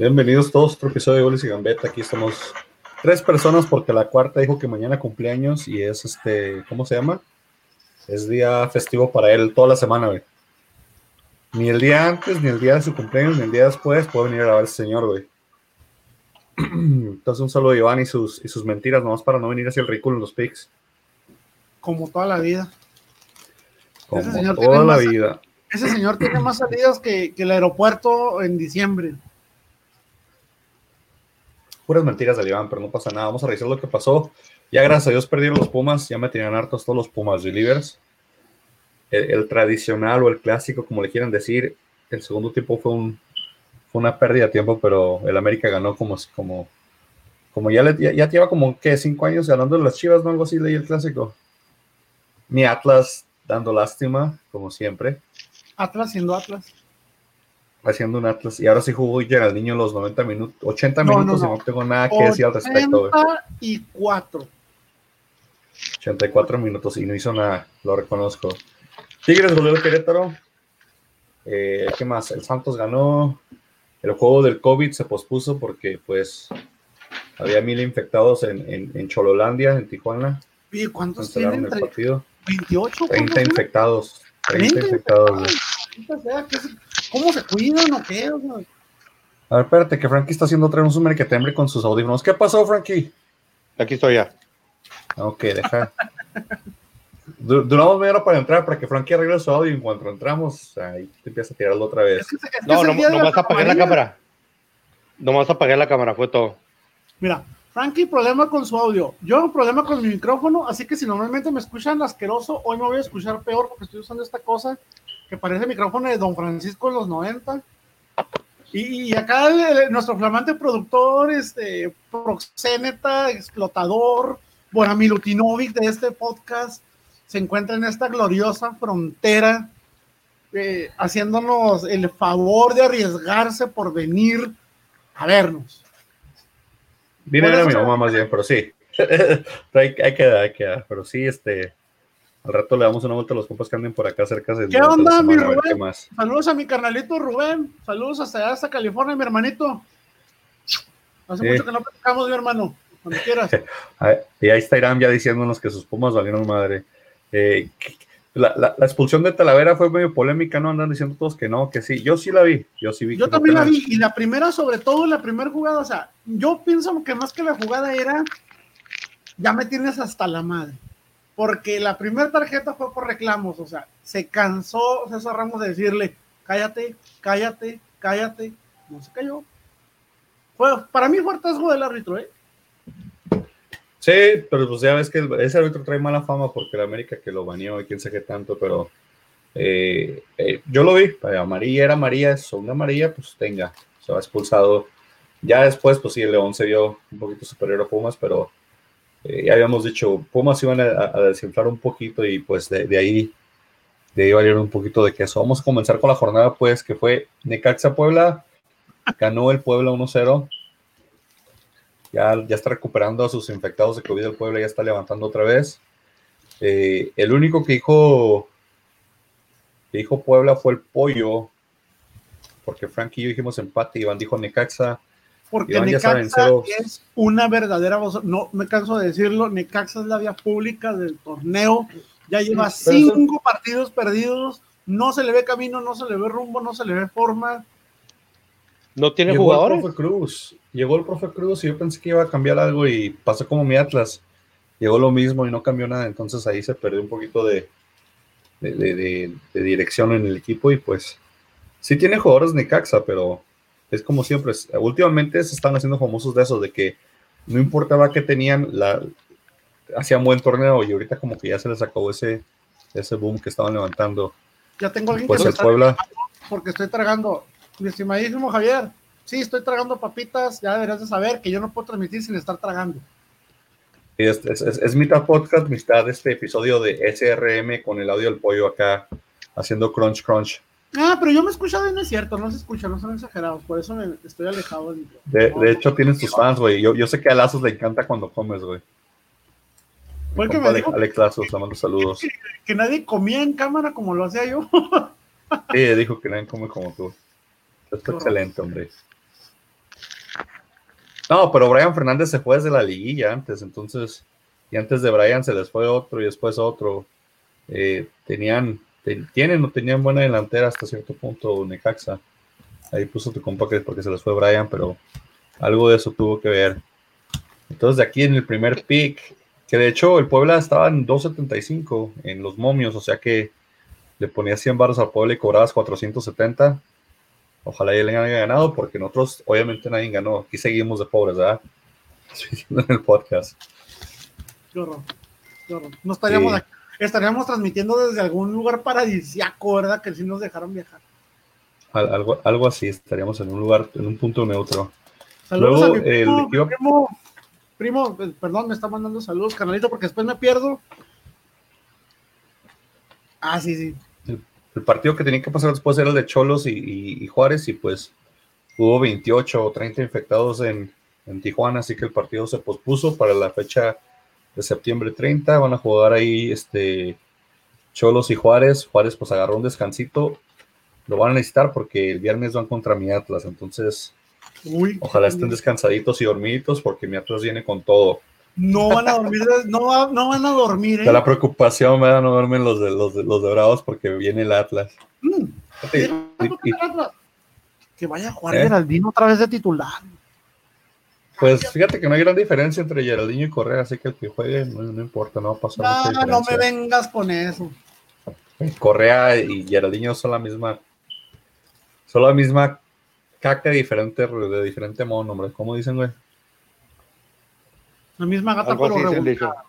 Bienvenidos todos a otro episodio de Goles y Gambeta. Aquí estamos tres personas porque la cuarta dijo que mañana cumpleaños y es este, ¿cómo se llama? Es día festivo para él toda la semana, güey. Ni el día antes, ni el día de su cumpleaños, ni el día después puede venir a grabar el señor, güey. Entonces un saludo a Iván y sus, y sus mentiras, nomás para no venir hacia el ridículo en los pics. Como toda la vida. Como Ese señor toda tiene la más- vida. Ese señor tiene más salidas que, que el aeropuerto en diciembre. Puras mentiras del Iván, pero no pasa nada. Vamos a revisar lo que pasó. Ya gracias a Dios perdieron los Pumas, ya me tenían hartos todos los Pumas Relievers. El, el tradicional o el clásico, como le quieran decir, el segundo tiempo fue, un, fue una pérdida de tiempo, pero el América ganó como, como, como ya, le, ya, ya lleva como, ¿qué? Cinco años ganando las Chivas, ¿no? Algo así leí el clásico. Mi Atlas dando lástima, como siempre, Atlas siendo Atlas. haciendo un Atlas. Y ahora sí jugó Geraldinho los 90 minutos, 80 No, no, minutos no. y no tengo nada que decir al respecto, güey. 84. 84 minutos y no hizo nada, lo reconozco. Tigres volvió al Querétaro. Eh, ¿Qué más? El Santos ganó. El juego del COVID se pospuso porque, pues, había mil infectados en, en, en Chololandia, en Tijuana. Oye, ¿cuántos tienen? el partido. 28. 30 ¿cuántos, infectados. 30 30 infectados. güey. no? O sea, ¿qué se- ¿Cómo se cuidan o qué? O sea, A ver, espérate, que Frankie está haciendo otra vez un tembre con sus audífonos. ¿Qué pasó, Frankie? Aquí estoy ya. Ok, deja. Du- Duramos media hora para entrar para que Frankie arregle su audio y en cuanto entramos, ahí te empieza a tirarlo otra vez. es que, es que No, no, día de nomás apagué la cámara. Nomás apagué la cámara, fue todo. Mira, Frankie, problema con su audio. Yo, problema con mi micrófono. Así que si normalmente me escuchan asqueroso, hoy me voy a escuchar peor porque estoy usando esta cosa que parece micrófono de Don Francisco en los 90. Y, y acá el- el- nuestro flamante productor, este, proxéneta, explotador, Bonamilutinovic de este podcast, se encuentra en esta gloriosa frontera, eh, haciéndonos el favor de arriesgarse por venir a vernos. Viene Bueno, a mi mamá más bien, pero sí. Hay, hay que dar, hay que dar. Pero sí, este. Al rato le damos una vuelta a los compas que anden por acá cerca de ¿Qué onda, mi semana, Rubén? más. Saludos a mi carnalito Rubén. Saludos hasta hasta California, mi hermanito. Hace Sí. mucho que no platicamos, mi hermano. Cuando quieras. Y ahí está Irán ya diciéndonos que sus pumas valieron madre. Eh, la, la- la expulsión de Talavera fue medio polémica, ¿no? Andan diciendo todos que no, que sí. Yo sí la vi. Yo sí vi. Yo también la vi. Y la primera, sobre todo, la primera jugada, o sea, yo pienso que más que la jugada era, ya me tienes hasta la madre. Porque la primera tarjeta fue por reclamos, o sea, se cansó César Ramos de decirle, cállate, cállate, cállate. No se cayó. Fue, para mí fue hartazgo del árbitro, ¿eh? Sí, pero pues ya ves que ese árbitro trae mala fama porque el América que lo baneó y quién sabe qué tanto, pero eh, eh, yo lo vi, amarilla era amarilla, segunda amarilla, pues tenga, se va expulsado. Ya después, pues sí, el León se vio un poquito superior a Pumas, pero eh, ya habíamos dicho, Pumas iban a, a desinflar un poquito y pues de, de ahí, de ahí valieron un poquito de queso. Vamos a comenzar con la jornada, pues, que fue Necaxa Puebla, ganó el Puebla 1-0. Ya, ya está recuperando a sus infectados de COVID el Puebla, ya está levantando otra vez. Eh, el único que dijo, que dijo Puebla fue el pollo, porque Frank y yo dijimos empate, Iván dijo Necaxa. Porque Iván, ya saben, Necaxa cero- es una verdadera voz. No me canso de decirlo. Necaxa es la vía pública del torneo. Ya lleva cinco partidos perdidos. No se le ve camino, no se le ve rumbo, no se le ve forma. ¿No tiene Llegó jugadores? el profe Cruz, llegó el profe Cruz y yo pensé que iba a cambiar algo y pasó como mi Atlas. Llegó lo mismo y no cambió nada, entonces ahí se perdió un poquito de, de, de- de- de dirección en el equipo y pues sí tiene jugadores Necaxa, pero es como siempre, últimamente se están haciendo famosos de eso, de que no importaba que tenían, la, hacían buen torneo y ahorita como que ya se les acabó ese, ese boom que estaban levantando. Ya tengo alguien Pues que el Puebla, porque estoy tragando. Mi estimadísimo Javier, sí, estoy tragando papitas. Ya deberías de saber que yo no puedo transmitir sin estar tragando. Es, es, es- es mitad podcast, mitad este episodio de SRM con el audio del pollo acá haciendo crunch, crunch. Ah, pero yo me he escuchado y no es cierto, no se escucha, no son exagerados, por eso me estoy alejado. del. De, de hecho, tienes tus fans, güey. Yo, yo sé que a Lazos le encanta cuando comes, güey. Fue que me Alex, dijo Alex Lazos, le mando saludos. que nadie comía en cámara como lo hacía yo. Sí, dijo que nadie come como tú. Está excelente, hombre. No, pero Brian Fernández se fue desde la liguilla antes, entonces, y antes de Brian se les fue otro y después otro. Eh, tenían, te- tienen o tenían buena delantera hasta cierto punto Necaxa. Ahí puso tu compa que es porque se les fue Brian, pero algo de eso tuvo que ver. Entonces, de aquí en el primer pick, que de hecho el Puebla estaba en 2.75 en los momios, o sea que le ponías 100 baros al Puebla y cobrabas 470. Ojalá ya le hayan ganado, porque nosotros, obviamente, nadie ganó. Aquí seguimos de pobres, ¿verdad? En el podcast. Qué horror, qué horror. No estaríamos Sí. aquí. Estaríamos transmitiendo desde algún lugar paradisiaco, ¿verdad? Que sí nos dejaron viajar. Al- algo, algo así, estaríamos en un lugar, en un punto neutro. Saludos Luego, a mi el primo, primo, primo, eh, perdón, me está mandando saludos, canalito, porque después me pierdo. Ah, sí, sí. El partido que tenía que pasar después era el de Cholos y, y- y Juárez, y pues hubo 28 o 30 infectados en, en Tijuana, así que el partido se pospuso para la fecha de septiembre 30. Van a jugar ahí este, Cholos y Juárez. Juárez pues agarró un descansito. Lo van a necesitar porque el viernes van contra mi Atlas, entonces Uy, ojalá estén descansaditos y dormiditos porque mi Atlas viene con todo. No van a dormir, no, va- no van a dormir, ¿eh? La preocupación me da no duermen los de los de, los de Bravos porque viene el Atlas. Mm, Que vaya a jugar ¿Eh? Geraldino otra vez de titular. Pues fíjate que no hay gran diferencia entre Geraldinho y Correa, así que el que juegue no, no importa, no va a pasar mucha No, no me vengas con eso. Correa y Geraldinho son la misma, son la misma caca diferente, de diferente modo, hombre. ¿Cómo dicen, güey? La misma gata, Algo pero revolcada.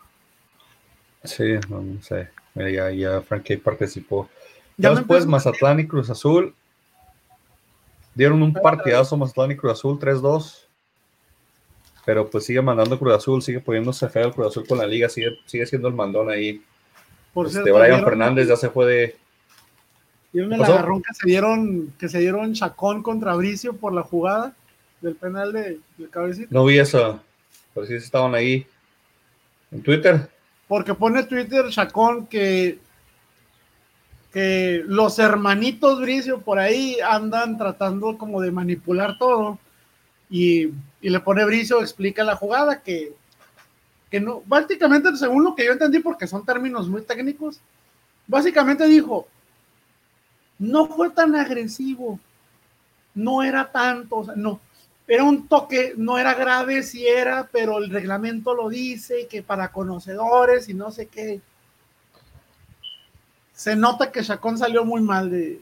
Sí, no, no sé. Mira, ya, ya Frank Kay participó. Ya Ya me después empezó- Mazatlán y Cruz Azul dieron un partidazo Mazatlán y Cruz Azul 3-2. Pero pues sigue mandando Cruz Azul, sigue poniéndose feo el Cruz Azul con la liga, sigue, sigue siendo el mandón ahí. Por Este, cierto, Brian ¿vieron- Fernández ya se fue de, ¿Vieron el ¿Pasó? agarrón que se dieron, que se dieron Chacón contra Bricio por la jugada del penal de, de cabecita? No vi eso, pero sí estaban ahí en Twitter. Porque pone Twitter Chacón que, que los hermanitos Bricio por ahí andan tratando como de manipular todo. Y, y le pone Bricio, explica la jugada que, que no, básicamente, según lo que yo entendí, porque son términos muy técnicos, básicamente dijo, no fue tan agresivo, no era tanto, o sea, no, era un toque, no era grave si era, pero el reglamento lo dice, que para conocedores y no sé qué. Se nota que Chacón salió muy mal de...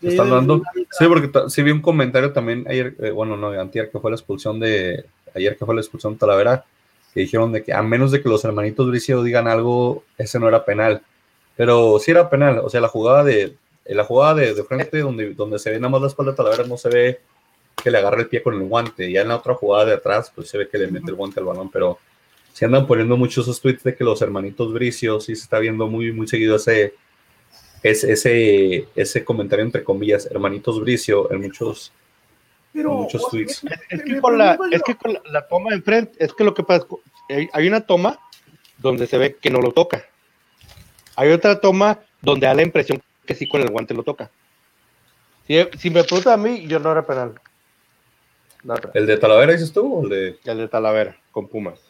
de- dando. de- Sí, porque sí vi un comentario también ayer, eh, bueno, no, antier que fue la expulsión de, ayer que fue la expulsión de Talavera, que dijeron de que a menos de que los hermanitos Bricio digan algo, ese no era penal. Pero sí era penal, o sea, la jugada de, la jugada de, de frente donde, donde se ve nada más la espalda de Talavera, no se ve que le agarra el pie con el guante. Ya en la otra jugada de atrás, pues se ve que le mete el guante al balón, pero se andan poniendo muchos esos tweets de que los hermanitos Bricio, sí se está viendo muy, muy seguido ese, ese, ese, ese comentario entre comillas, hermanitos Bricio, en muchos, pero, muchos tweets. Es que con la, es que con la, la toma de enfrente, es que lo que pasa, es que hay- una toma donde se ve que no lo toca. Hay otra toma donde da la impresión que sí con el guante lo toca. Si, si me preguntan a mí, yo no era penal. No. ¿El de Talavera dices tú o el de El de Talavera, con Pumas.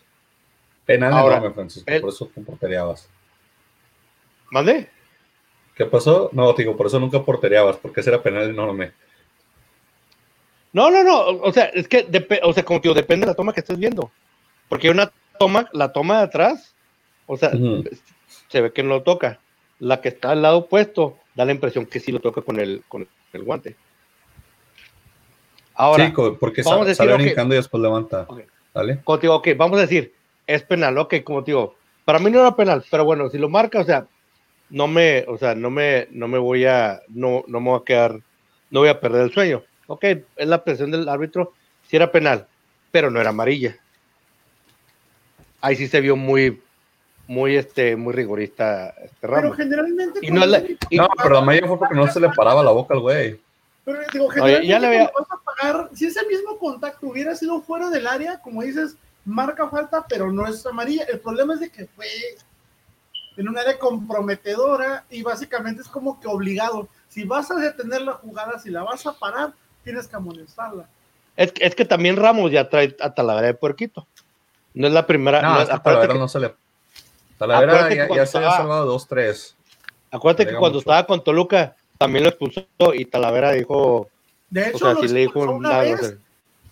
penal Ahora, enorme, Francisco? el- Por eso te porteriabas. ¿Mande? ¿Qué pasó? No, digo, por eso nunca porteriabas, porque ese era penal enorme. No, no, no. O sea, es que, o sea, como digo, depende de la toma que estés viendo. Porque hay una toma, la toma de atrás, o sea, se ve que no lo toca. La que está al lado opuesto da la impresión que sí lo toca con el, con el guante. Ahora, sí, porque vamos a sa- decir, sale brincando y después levanta. Ok. ¿Vale? como te digo, ok, vamos a decir, es penal, ok, como te digo, para mí no era penal, pero bueno, si lo marca, o sea, no me, o sea, no me, no me voy a, no, no me voy a quedar, no voy a perder el sueño. Ok, es la presión del árbitro, si era penal, pero no era amarilla. Ahí sí se vio muy, muy, este, muy rigorista este Pero generalmente. Y no la- y- No, pero la mayoría fue porque no se le paraba la boca al güey. Pero digo, Oye, generalmente ya le vas a pagar, si ese mismo contacto hubiera sido fuera del área, como dices, marca falta, pero no es amarilla. El problema es de que fue en un área comprometedora y básicamente es como que obligado. Si vas a detener la jugada, si la vas a parar, tienes que amonestarla. Es, que- es que también Ramos ya trae a Talavera de puerquito. No es la primera. No, no, es que acuérdate, Talavera que, no se le. Talavera ya, ya se había estaba- salvado dos, tres. acuérdate que cuando mucho. estaba con Toluca también lo expulsó y Talavera dijo. De O hecho, sea, lo si le dijo una vez o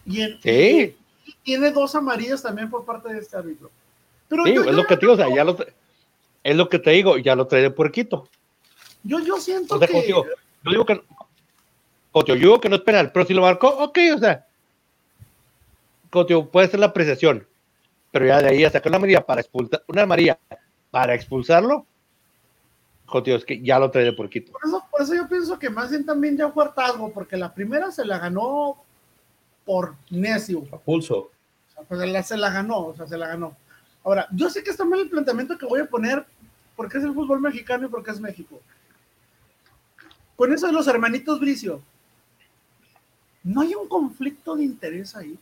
y, en- Sí, y tiene dos amarillas también por parte de este árbitro. Pero sí, yo, es yo- lo que te digo, o sea, ya lo, es lo que te digo, ya lo trae de puerquito. yo, yo siento O sea, que... digo, yo digo que, digo, yo digo que no es penal, pero si lo marcó, ok, o sea, digo, puede ser la apreciación, pero ya de ahí a sacar una amarilla para expulsar, una amarilla para expulsarlo, digo, es que ya lo trae de puerquito. Por eso, por eso yo pienso que más bien también ya fue hartazgo, porque la primera se la ganó por necio. A pulso. O sea, pues la- se la ganó, o sea, se la ganó. Ahora, yo sé que está mal el planteamiento que voy a poner, porque es el fútbol mexicano y porque es México. Con eso de los hermanitos Bricio, no hay un conflicto de interés ahí.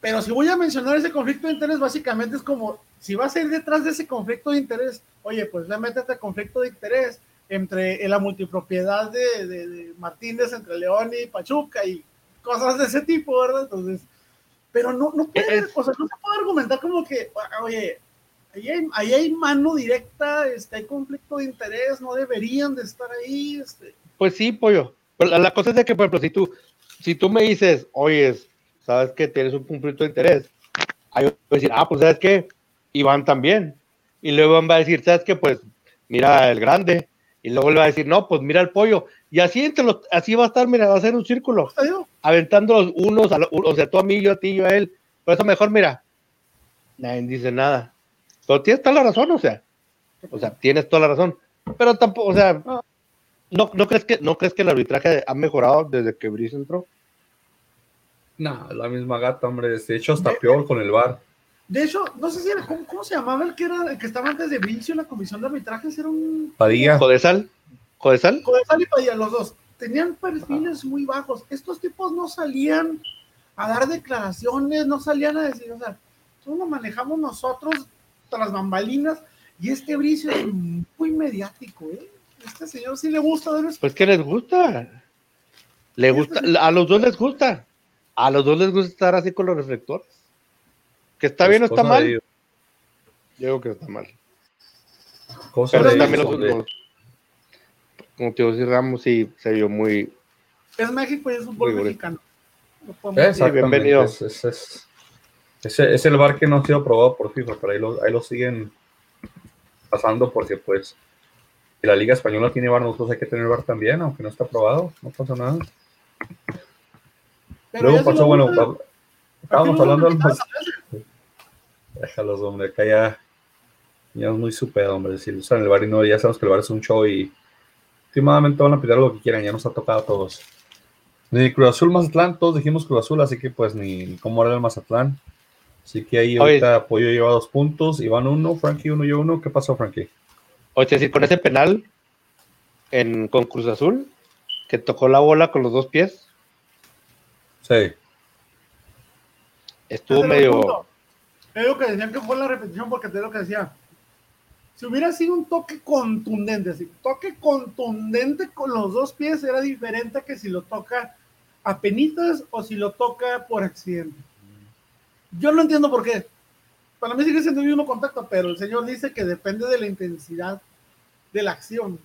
Pero si voy a mencionar ese conflicto de interés, básicamente es como, si vas a ir detrás de ese conflicto de interés, oye, pues ya métete a conflicto de interés entre la multipropiedad de, de- de Martínez, entre León y Pachuca y cosas de ese tipo, ¿verdad? Entonces, pero no, no puede, Es- o sea, no se puede argumentar como que, oye, ahí hay, ahí hay mano directa, este, hay conflicto de interés, no deberían de estar ahí, este, Pues sí, pollo. Pero la, la cosa es de que, por ejemplo, si tú, si tú me dices, oye, sabes que tienes un conflicto de interés, ahí voy a decir, ah, pues sabes que Iván también. Y luego Iván va a decir, sabes que pues mira el grande. Y luego le va a decir, no, pues mira el pollo. Y así entre los, así va a estar, mira, va a ser un círculo, aventando los unos, a los, o sea, tú a mí, yo a ti, yo a él. Por eso mejor, mira, nadie dice nada. Pero tienes toda la razón, o sea, o sea, tienes toda la razón. Pero tampoco, o sea, ¿no, no crees que no crees que el arbitraje ha mejorado desde que Brice entró? No, la misma gata, hombre. De hecho, hasta peor con el bar. De hecho, no sé si era, ¿cómo, cómo se llamaba el que era el que estaba antes de Vincio en la comisión de arbitrajes? Era un Padilla. ¿Jodesal? ¿Jodesal? Codesal y Padilla, los dos. Tenían perfiles muy bajos. Estos tipos no salían a dar declaraciones, no salían a decir, o sea, todo lo manejamos nosotros tras bambalinas. Y este Bricio es muy mediático, ¿eh? Este señor sí le gusta dar Pues que les gusta. Le gusta, a los dos les gusta. A los dos les gusta estar así con los reflectores. ¿Que está Pues bien o está de mal? Yo digo que está mal. cosa Pero de también los, los- como te digo, sí, Ramos sí se vio muy. Es México y es fútbol mexicano. No bienvenido. Es, es- es- ese- es el bar que no ha sido aprobado por FIFA, pero ahí lo, ahí lo siguen pasando porque pues si la Liga Española tiene bar, nosotros hay que tener bar también, aunque no está aprobado, no pasa nada. Pero Luego pasó, bueno, estábamos hablando del Déjalos, hombre, acá ya, ya es muy súper, hombre. Si usan el bar y no, ya sabemos que el bar es un show y últimamente van a pedir lo que quieran, ya nos ha tocado a todos. Ni Cruz Azul Mazatlán, todos dijimos Cruz Azul, así que pues ni, ni cómo era el Mazatlán. Así que ahí Oye. ahorita Pollo lleva dos puntos, Iván uno, Frankie uno, yo uno. ¿Qué pasó, Frankie? O sea, si con ese penal en, con Cruz Azul, que tocó la bola con los dos pies, Sí, estuvo medio. Es lo que decían que fue la repetición, porque te lo que decía. Si hubiera sido un toque contundente, así, toque contundente con los dos pies era diferente que si lo toca a penitas o si lo toca por accidente. Yo no entiendo por qué. Para mí sigue siendo el mismo contacto, pero el señor dice que depende de la intensidad de la acción.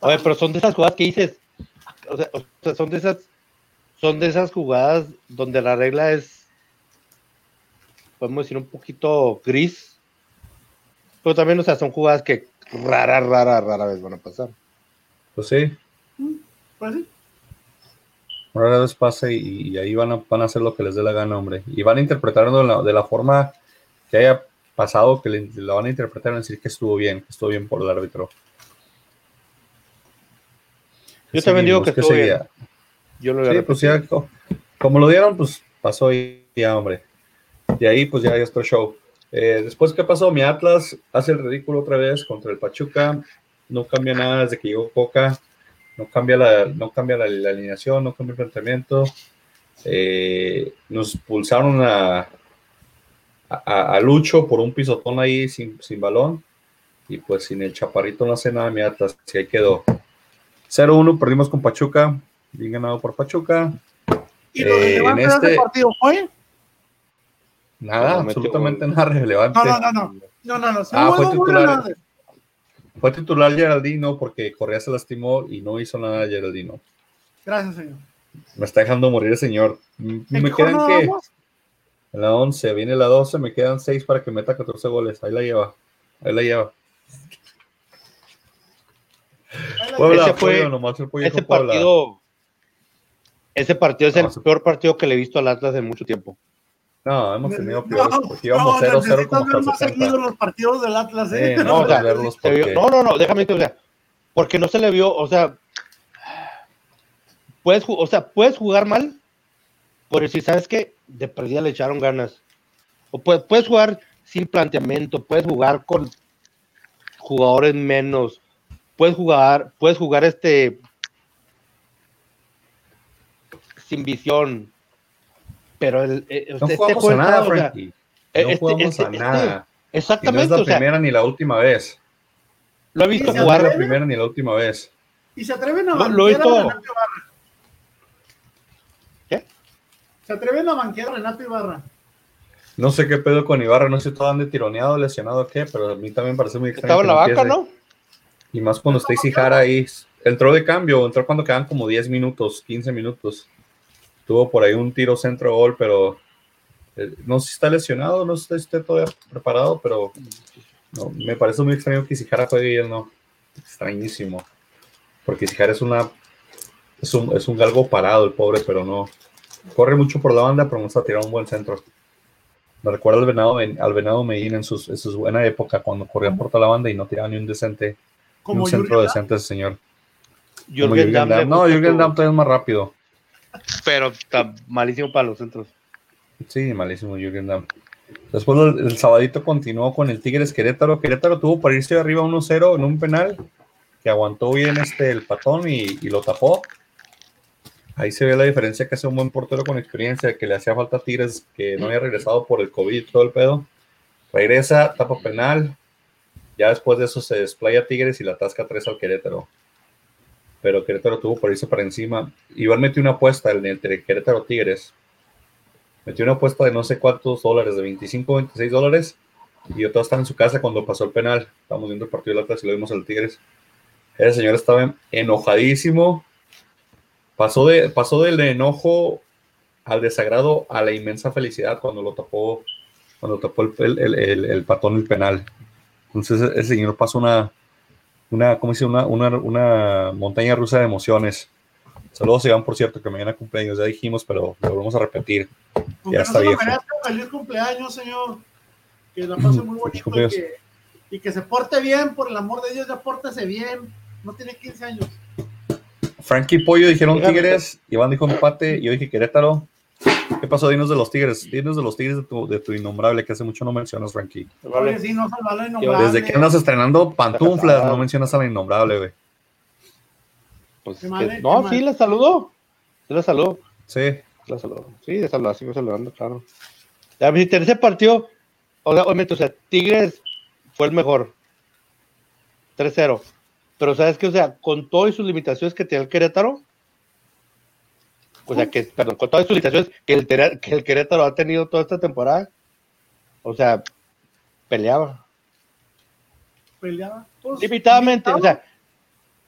Oye, pero son de esas jugadas que dices, o sea, o sea, son de esas, son de esas jugadas donde la regla es, podemos decir, un poquito gris, pero también, o sea, son jugadas que rara, rara, rara vez van a pasar. pues sí, Pues sí. rara vez pasa y, y ahí van a, van a hacer lo que les dé la gana, hombre. Y van a interpretarlo de la, de la forma que haya pasado, que le, la van a interpretar y decir que estuvo bien, que estuvo bien por el árbitro. Yo también digo que Seguimos, estuvo bien. Yo lo Sí, pues ya, co- como lo dieron, pues pasó y ya, hombre. Y ahí, pues ya, ya está show. Eh, después, ¿qué pasó? Mi Atlas hace el ridículo otra vez contra el Pachuca. No cambia nada desde que llegó Coca. No cambia la, no cambia la, la alineación, no cambia el planteamiento. Eh, nos pulsaron a, a, a Lucho por un pisotón ahí sin, sin balón. Y pues sin el chaparrito no hace nada mi Atlas. Si ahí quedó. 0-1, perdimos con Pachuca. Bien ganado por Pachuca. ¿Y lo Eh, relevante en de ese este- partido fue? Nada, No, absolutamente nada relevante. No, no, no, no. No, no, no. Ah, fue titular. Fue titular Geraldino porque Correa se lastimó y no hizo nada Geraldino. Gracias, señor. Me está dejando morir el señor. M- ¿En Me quedan que en la 11, viene la 12, me quedan 6 para que meta 14 goles. Ahí la lleva. Ahí la lleva. Puebla, Ese fue- Puebla, nomás el Ese partido, ese partido es el No, se- peor partido que le he visto al Atlas en mucho tiempo. No, hemos tenido No, peores porque íbamos no, 0-0 necesitas como hasta más el seguido 70. los partidos del Atlas, ¿eh? Sí, no, o sea, verlos Se vio- porque- no, no, no, déjame decirte, o sea, porque no se le vio, o sea, puedes, o sea, puedes jugar mal, por si sabes que de perdida le echaron ganas. O puedes, puedes jugar sin planteamiento, puedes jugar con jugadores menos, puedes jugar, puedes jugar este sin visión. Pero el, eh, No este jugamos juego a nada, está, o sea, Frankie. No este- jugamos este- a este- nada. Y no es Exactamente, la o sea, primera ni la última vez. lo he visto Sí, No es jugar. la primera ni la última vez. Y se atreven a Lo- banquear lo a Renato Ibarra. ¿Qué? Se atreven a banquear a Renato Ibarra. No sé qué pedo con Ibarra, no sé si todo ande tironeado, lesionado o qué, pero a mí también me parece muy extraño. Estaba en la vaca. ¿no? Y más cuando Stacy Jara ahí entró de cambio, entró cuando quedan como 10 minutos, 15 minutos. Tuvo por ahí un tiro centro gol, pero eh, no sé si está lesionado, no sé si esté todavía preparado, pero no, me parece muy extraño que Isijara juegue y él no. Extrañísimo. Porque Isijara es una es un, es un galgo parado el pobre, pero no. Corre mucho por la banda, pero no está tirando un buen centro. Me recuerda al Venado, al Venado Medina en, sus, en su buena época, cuando corría por toda la banda y no tiraba ni un decente, ni un centro Jürgen decente ese señor. Jürgen Jürgen Damm. No, Jürgen Damm todavía es más rápido. Pero está malísimo para los centros. Sí, malísimo Jürgen. Después el, el sabadito continuó con el Tigres Querétaro. Querétaro tuvo para irse arriba 1-0 en un penal que aguantó bien este el patón y, lo tapó. Ahí se ve la diferencia que hace un buen portero con experiencia, que le hacía falta a Tigres, que no había regresado por el COVID todo el pedo. Regresa, tapa penal. Ya después de eso se desplaya Tigres y la atasca 3 al Querétaro. Pero Querétaro tuvo por irse para encima. Iván metió una apuesta en- entre Querétaro Tigres. Metió una apuesta de no sé cuántos dólares, de 25 26 dólares. Y yo todavía estaba en su casa cuando pasó el penal. Estábamos viendo el partido del Atlas y lo vimos al Tigres. El señor estaba enojadísimo. Pasó, de, pasó del enojo al desagrado a la inmensa felicidad cuando lo tapó, cuando tapó el, el, el, el- patón el penal. Entonces el señor pasó una, una, ¿cómo dice? Una, una, una montaña rusa de emociones. Saludos, Iván, por cierto, que mañana cumpleaños, ya dijimos, pero lo volvemos a repetir. Aunque Ya no está feliz cumpleaños, señor. Que la pase muy bonito y que, y que se porte bien, por el amor de Dios, ya pórtese bien. No tiene 15 años. Frankie y Pollo dijeron. Tigres, Iván dijo empate, yo dije Querétaro. ¿Qué pasó? Dinos de los Tigres, dinos de los Tigres de tu, de tu innombrable, que hace mucho no mencionas, Frankie. Oye, sí, no salvarlo innombrable. Desde que andas estrenando pantuflas, no mencionas a la innombrable, güey. Pues, que- no, sí, la saludó. Sí, la saludó. Sí, La saludó. Sí, de saludar, sigo saludando, claro. Ya, mi tercer partido, o sea, obviamente, o sea, Tigres fue el mejor. 3-0. Pero, ¿sabes qué? O sea, con todas sus limitaciones que tenía el Querétaro, o sea, que, perdón, con todas sus limitaciones que el, que el Querétaro ha tenido toda esta temporada, o sea, peleaba. Peleaba. Pues, Limitadamente, o sea,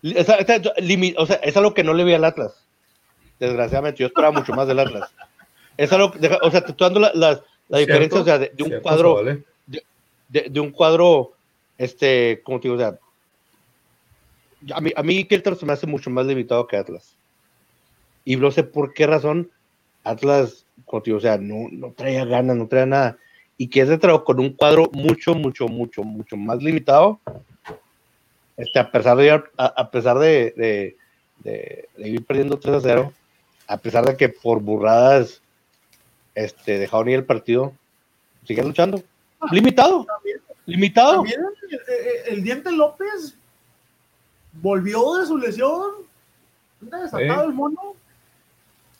esa- esa- limi- o sea, es algo que no le vi al Atlas. Desgraciadamente, yo esperaba mucho más del Atlas. Es algo, deja- o sea, te estoy dando la, la- diferencia, o sea, de, de un cierto, cuadro, vale. de, de un cuadro, este, como te digo, o sea, a mí, a mí Querétaro se me hace mucho más limitado que Atlas. Y no sé por qué razón Atlas, o sea, no, no traía ganas, no traía nada. Y Querétaro con un cuadro mucho, mucho, mucho, mucho más limitado, este, a pesar de, ir- a, a pesar de, de, de- de ir perdiendo 3 a 0, a pesar de que por burradas este, dejaron ir el partido, siguen luchando. limitado. Limitado. También el, el- Diente López volvió de su lesión. Anda desatado el mono.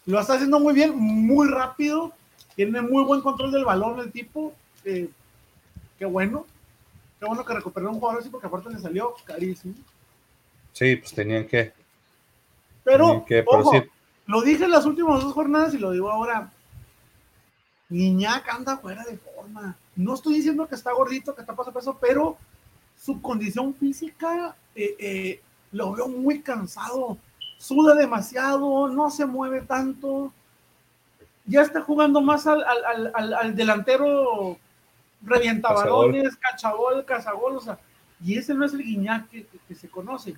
Lo está haciendo muy bien, muy rápido. Tiene muy buen control del balón el tipo. Eh, qué bueno. Qué bueno que recuperó un jugador así porque aparte le salió carísimo. Sí, pues tenían que. Pero, tenían que pero ojo, sí, lo dije en las últimas dos jornadas y lo digo ahora. Niñac anda fuera de forma. No estoy diciendo que está gordito, que está paso a peso, pero su condición física eh, eh, lo veo muy cansado. Suda demasiado, no se mueve tanto. Ya está jugando más al, al- al- al- al delantero revientabalones, cachabol, cazagol, o sea, y ese no es el Guiñac que, que- que se conoce.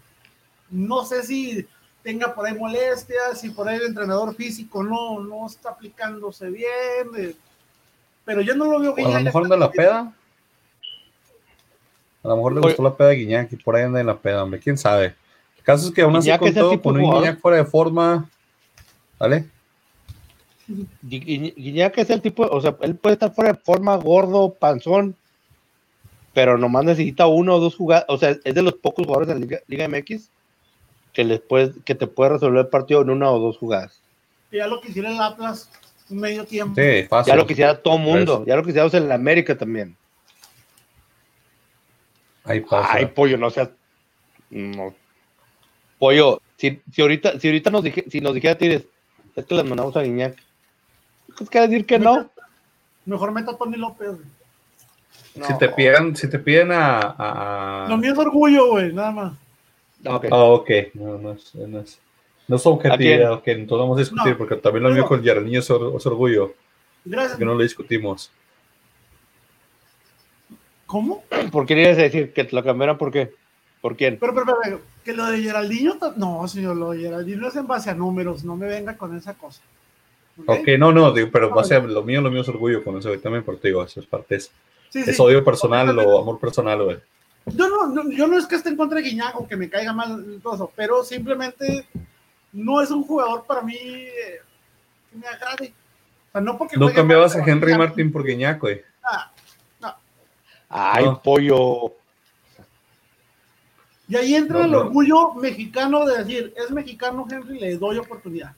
No sé si tenga por ahí molestias, si por ahí el entrenador físico no, no está aplicándose bien, eh, pero yo no lo veo a lo Guiñac. mejor anda en la peda. A lo mejor le Oye. gustó la peda de Guiñac y por ahí anda en la peda, hombre. ¿Quién sabe? El caso es que aún así Guiñac con es el todo, tipo con un Guiñac fuera de forma. ¿Vale? Gui- Gui- Guiñac es el tipo, o sea, él puede estar fuera de forma, gordo, panzón, pero nomás necesita uno o dos jugadas, o sea, es de los pocos jugadores de la Liga, Liga MX que, les puede, que te puede resolver el partido en una o dos jugadas. Ya lo quisiera el Atlas un medio tiempo. Sí, fácil. Ya lo quisiera todo mundo, Eso. ya lo quisiera en la América también. Ahí pasa. Ay, pollo, no seas. No. Pollo, si, si ahorita, si ahorita nos dije, si nos dijera Tigres, es que les mandamos a Guiñac. Es que decir que no. Mejor meta a Tony López. güey. Si te piden, si te piden a. a- Lo mío es orgullo, güey, nada más. Ok. Ah, ok. No, no es, no es, no es objetividad. Ok, entonces vamos a discutir No. porque también lo mío con Geraldinho es, or- es orgullo. Gracias. Que no lo discutimos. ¿Cómo? ¿Por qué ibas a decir que te lo cambiaran? ¿Por qué? ¿Por quién? Pero, pero, pero, que lo de Geraldinho, no, señor, lo de Geraldinho es en base a números, no me venga con esa cosa. ¿Ok? Ok, no, no, digo, pero No, va a lo mío, lo mío es orgullo con eso también, porque te digo, eso es parte, es, Sí, sí. es odio personal o amor personal, güey. Yo no, no- yo no es que esté en contra de Guiñac o que me caiga mal todo eso, pero simplemente no es un jugador para mí eh, que me agrade. O sea, no porque No cambiabas a Henry Martin por Guiñac, güey. Ah, Ay, No. pollo. Y ahí entra No, el no. orgullo mexicano de decir, es mexicano Henry, le doy oportunidad.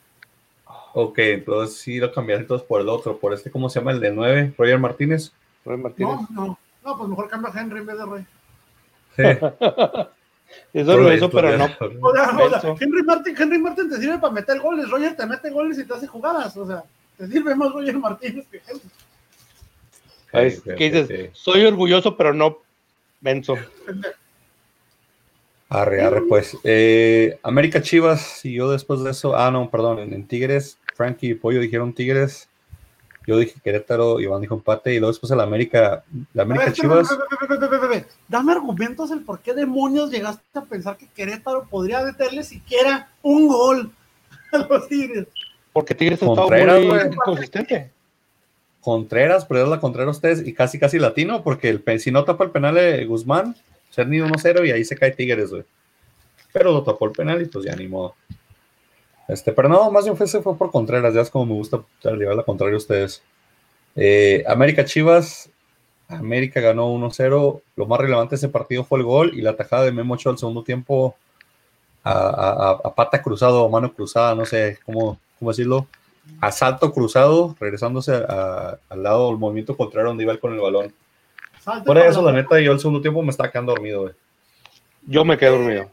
Ok, entonces sí lo cambiaste entonces por el otro, por este, ¿cómo se llama? El de 9, Roger Martínez. Roy Martínez. No, no, no, pues mejor cambia a Henry en vez de Rey. Sí. Es orgulloso, Por pero no. O sea, o sea. Henry Martin, Henry Martin te sirve para meter goles, Roger te mete goles y te hace jugadas, o sea, te sirve más Roger Martínez que Henry. Que dices, soy orgulloso, pero no menso. Arre, arre, pues. Eh, América Chivas, y yo después de eso, ah, no, perdón, en, en Tigres, Frankie y Pollo dijeron Tigres, yo dije Querétaro, Iván dijo empate, y luego después el América, la América ver, Chivas, ve, ve, ve. Dame argumentos el por qué demonios llegaste a pensar que Querétaro podría meterle siquiera un gol a los Tigres. Porque Tigres ha estado muy inconsistente. Contreras, pero es la Contreras ustedes, y casi casi latino, porque el, si no tapa el penal de Guzmán, ni 1-0 y ahí se cae Tigres, güey. Pero lo tapó el penal y pues ya ni modo. Este, pero no, más bien fue, se fue por Contreras, ya es como me gusta llevar la contraria a ustedes. Eh, América Chivas, América ganó 1-0. Lo más relevante de ese partido fue el gol y la tajada de Memo Ochoa al segundo tiempo a, pata cruzado o mano cruzada, no sé cómo, cómo decirlo. A salto cruzado, regresándose al lado del movimiento contrario donde iba con el balón. Salte Por eso, la neta, yo el segundo tiempo me estaba quedando dormido, güey. Yo me quedé dormido.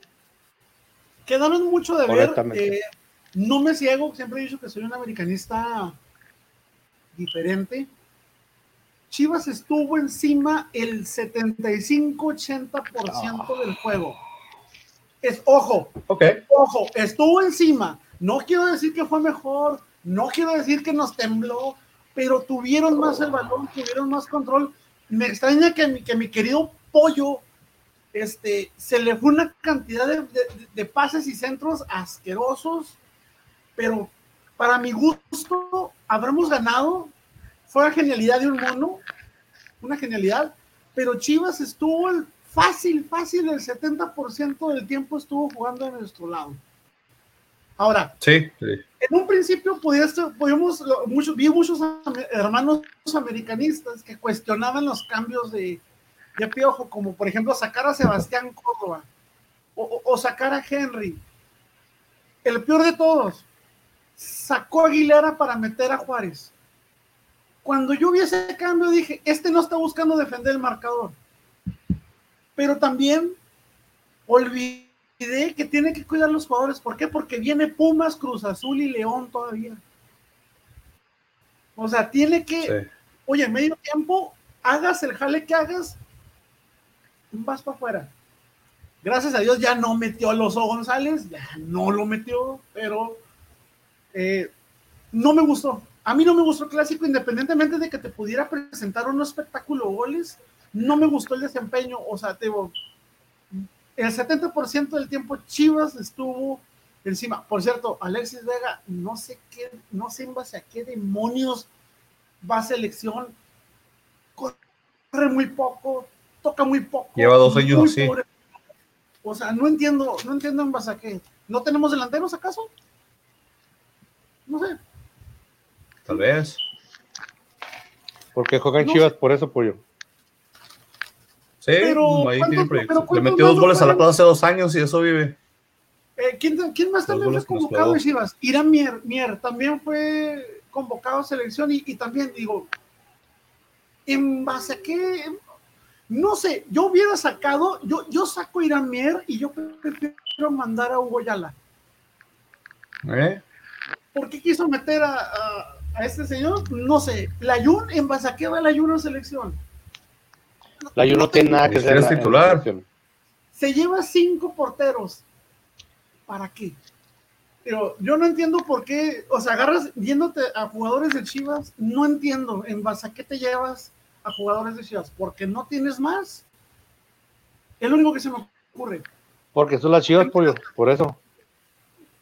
Quedaron mucho de ver. Eh, no me ciego, siempre he dicho que soy un americanista diferente. Chivas estuvo encima el 75-80% del juego. Es, ojo, Ok. ojo, estuvo encima. No quiero decir que fue mejor, no quiero decir que nos tembló, pero tuvieron más el balón, tuvieron más control. Me extraña que mi, que mi querido pollo este, se le fue una cantidad de, de- pases y centros asquerosos, pero para mi gusto, habremos ganado. Fue la genialidad de un mono, una genialidad, pero Chivas estuvo fácil, fácil, el 70% del tiempo estuvo jugando a nuestro lado. Ahora, Sí, sí. en un principio podíamos, muchos, vi muchos hermanos americanistas que cuestionaban los cambios de, de Piojo, como por ejemplo sacar a Sebastián Córdoba o, o- o sacar a Henry. El peor de todos, sacó a Aguilera para meter a Juárez. Cuando yo vi ese cambio dije, este no está buscando defender el marcador. Pero también olvidé que tiene que cuidar los jugadores. ¿Por qué? Porque viene Pumas, Cruz Azul y León todavía. O sea, tiene que, sí. oye, en medio tiempo, hagas el jale que hagas, vas para afuera. Gracias a Dios ya no metió a los González, ya no lo metió, pero eh, no me gustó. A mí no me gustó el clásico, independientemente de que te pudiera presentar un espectáculo de goles, no me gustó el desempeño. O sea, te digo, el 70% del tiempo Chivas estuvo encima. Por cierto, Alexis Vega, no sé qué, no sé en base a qué demonios va a selección. Corre muy poco, toca muy poco. Lleva dos años así. O sea, no entiendo, no entiendo en base a qué. ¿No tenemos delanteros acaso? No sé. Tal vez. Porque juegan No Chivas por eso, pollo. Sí, Pero, ahí ¿cuántos- tiene proyección. pero Le metió dos goles a la plaza hace dos años y eso vive. Eh, ¿quién, quién más también fue convocado de Chivas? Irán Mier, Mier también fue convocado a selección y, y también digo, ¿en base a qué? No sé, yo hubiera sacado, yo, yo saco a Irán Mier y yo prefiero mandar a Hugo Yala. ¿Eh? ¿Por qué quiso meter a, a- a este señor? No sé. La Jun, ¿en base a qué va la Jun a selección? La Juve no tiene nada que la- la titular. se lleva cinco porteros. ¿Para qué? Pero yo no entiendo por qué, o sea, agarras viéndote a jugadores de Chivas, no entiendo en base a qué te llevas a jugadores de Chivas, porque no tienes más. Es lo único que se me ocurre. Porque son las Chivas, pollo. Por eso.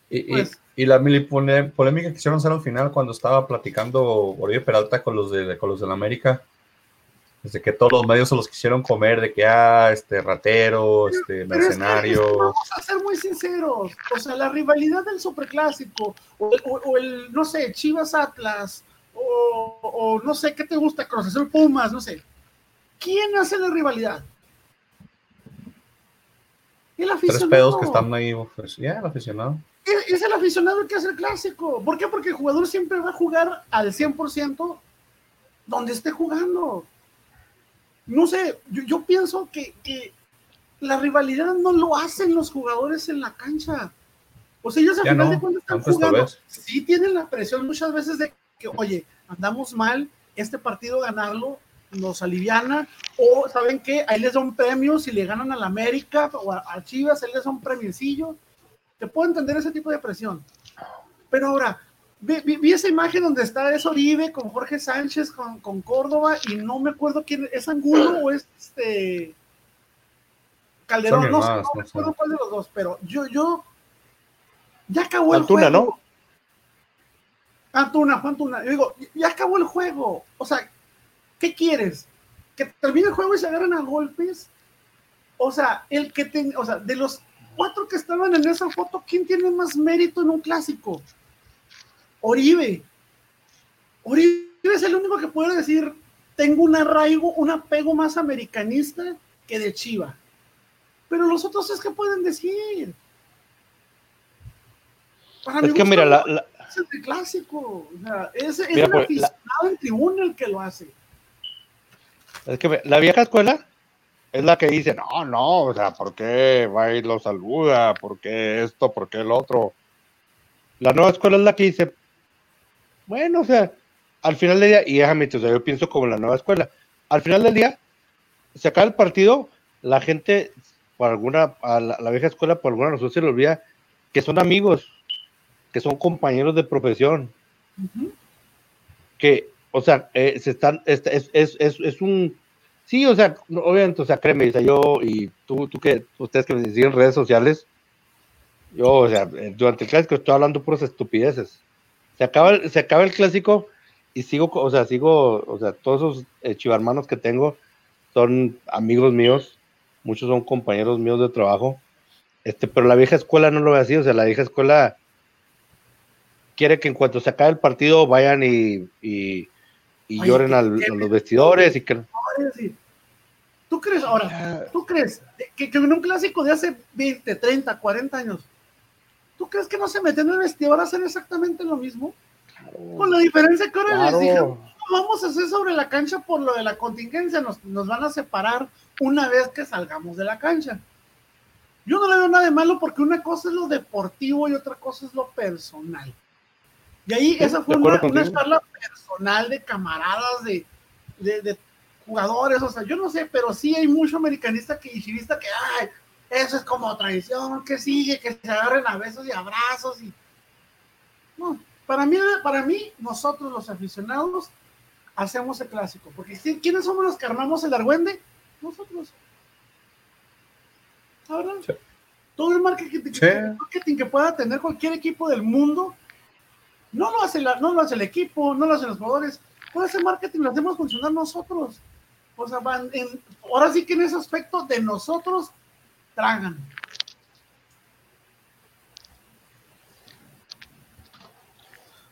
Y, y- Pues- y la mili pole- polémica que hicieron hacer al final cuando estaba platicando Oribe Peralta con los de con los del América, desde que todos los medios se los quisieron comer, de que ah, este ratero, este Pero es que- mercenario. es que vamos a ser muy sinceros. O sea, la rivalidad del superclásico, o, o- o el, no sé, Chivas Atlas, o, o no sé, ¿qué te gusta? Cruz Azul Pumas, no sé. ¿Quién hace la rivalidad? El Tres aficionado. pedos que están ahí, pues, ya, el aficionado. Es, es el aficionado el que hace el clásico. ¿Por qué? Porque el jugador siempre va a jugar al 100% donde esté jugando. No sé, yo, yo pienso que, que la rivalidad no lo hacen los jugadores en la cancha. O sea, ellos al Ya final no, de cuentas están jugando. Sí tienen la presión muchas veces de que, oye, andamos mal, este partido ganarlo nos aliviana, o ¿saben qué? Ahí les da un premio si le ganan al América o a, a Chivas, ahí les da un premiecillo. Te puedo entender ese tipo de presión. Pero ahora, vi, vi- vi esa imagen donde está es Oribe con Jorge Sánchez, con, con Córdoba, y no me acuerdo quién es Angulo o es este Calderón, Son no, sé, hermanos, no no me acuerdo cuál de los dos, pero yo, yo ya acabó el Antuna, juego. ¿no? Antuna, Juan Antuna. Yo digo, ya acabó el juego. O sea, ¿qué quieres? ¿Que termine el juego y se agarren a golpes? O sea, el que ten- o sea, de los cuatro que estaban en esa foto, ¿quién tiene más mérito en un clásico? Oribe. Oribe es el único que puede decir, tengo un arraigo, un apego más americanista que de Chiva. Pero los otros es que pueden decir. Para Es que mira, la, la- es el clásico. O sea, es, es Mira, el pues, aficionado en tribuna el que lo hace. es que la vieja escuela es la que dice, no, no, o sea, ¿por qué va y lo saluda? ¿Por qué esto? ¿Por qué el otro? La nueva escuela es la que dice, bueno, o sea, al final del día, y déjame, o sea, yo pienso como la nueva escuela, al final del día, se acaba el partido, la gente, por alguna, a la, la vieja escuela, por alguna razón se le olvida que son amigos, que son compañeros de profesión, que, o sea, eh, se están, es, es, es, es, es un, sí, o sea, obviamente, o sea, créeme, o sea, yo y tú, tú que, ustedes que me siguen en redes sociales, yo, o sea, durante el clásico estoy hablando puras estupideces. Se acaba, el- se acaba el clásico y sigo, o sea, sigo, o sea, todos esos eh, chivarmanos que tengo son amigos míos, muchos son compañeros míos de trabajo, este, pero la vieja escuela no lo ve así, o sea, la vieja escuela quiere que en cuanto se acabe el partido vayan y, y, y Oye, lloren ¿qué- al- qué- a los vestidores y que ¿Tú crees, ahora, tú crees que, que en un clásico de hace 20, 30, 40 años, ¿tú crees que no se meten en el vestidor a hacer exactamente lo mismo? Con la diferencia que ahora Claro. les dijeron, "No vamos a hacer sobre la cancha por lo de la contingencia, nos, nos van a separar una vez que salgamos de la cancha. Yo no le veo nada de malo porque una cosa es lo deportivo y otra cosa es lo personal. Y ahí esa fue una, una charla personal de camaradas, de, de, de jugadores, o sea, yo no sé, pero sí hay mucho americanista que y chivista que, ay, eso es como tradición, que sigue, que se agarren a besos y abrazos y... No, para mí, para mí, nosotros los aficionados hacemos el clásico, porque ¿qui- ¿quiénes somos los que armamos el argüende? Nosotros. La verdad. Sí. Todo el marketing, Sí. el marketing que pueda tener cualquier equipo del mundo, no lo, hace la- no lo hace el equipo, no lo hacen los jugadores, todo ese marketing lo hacemos funcionar nosotros. O sea, van en- ahora sí que en ese aspecto de nosotros tragan.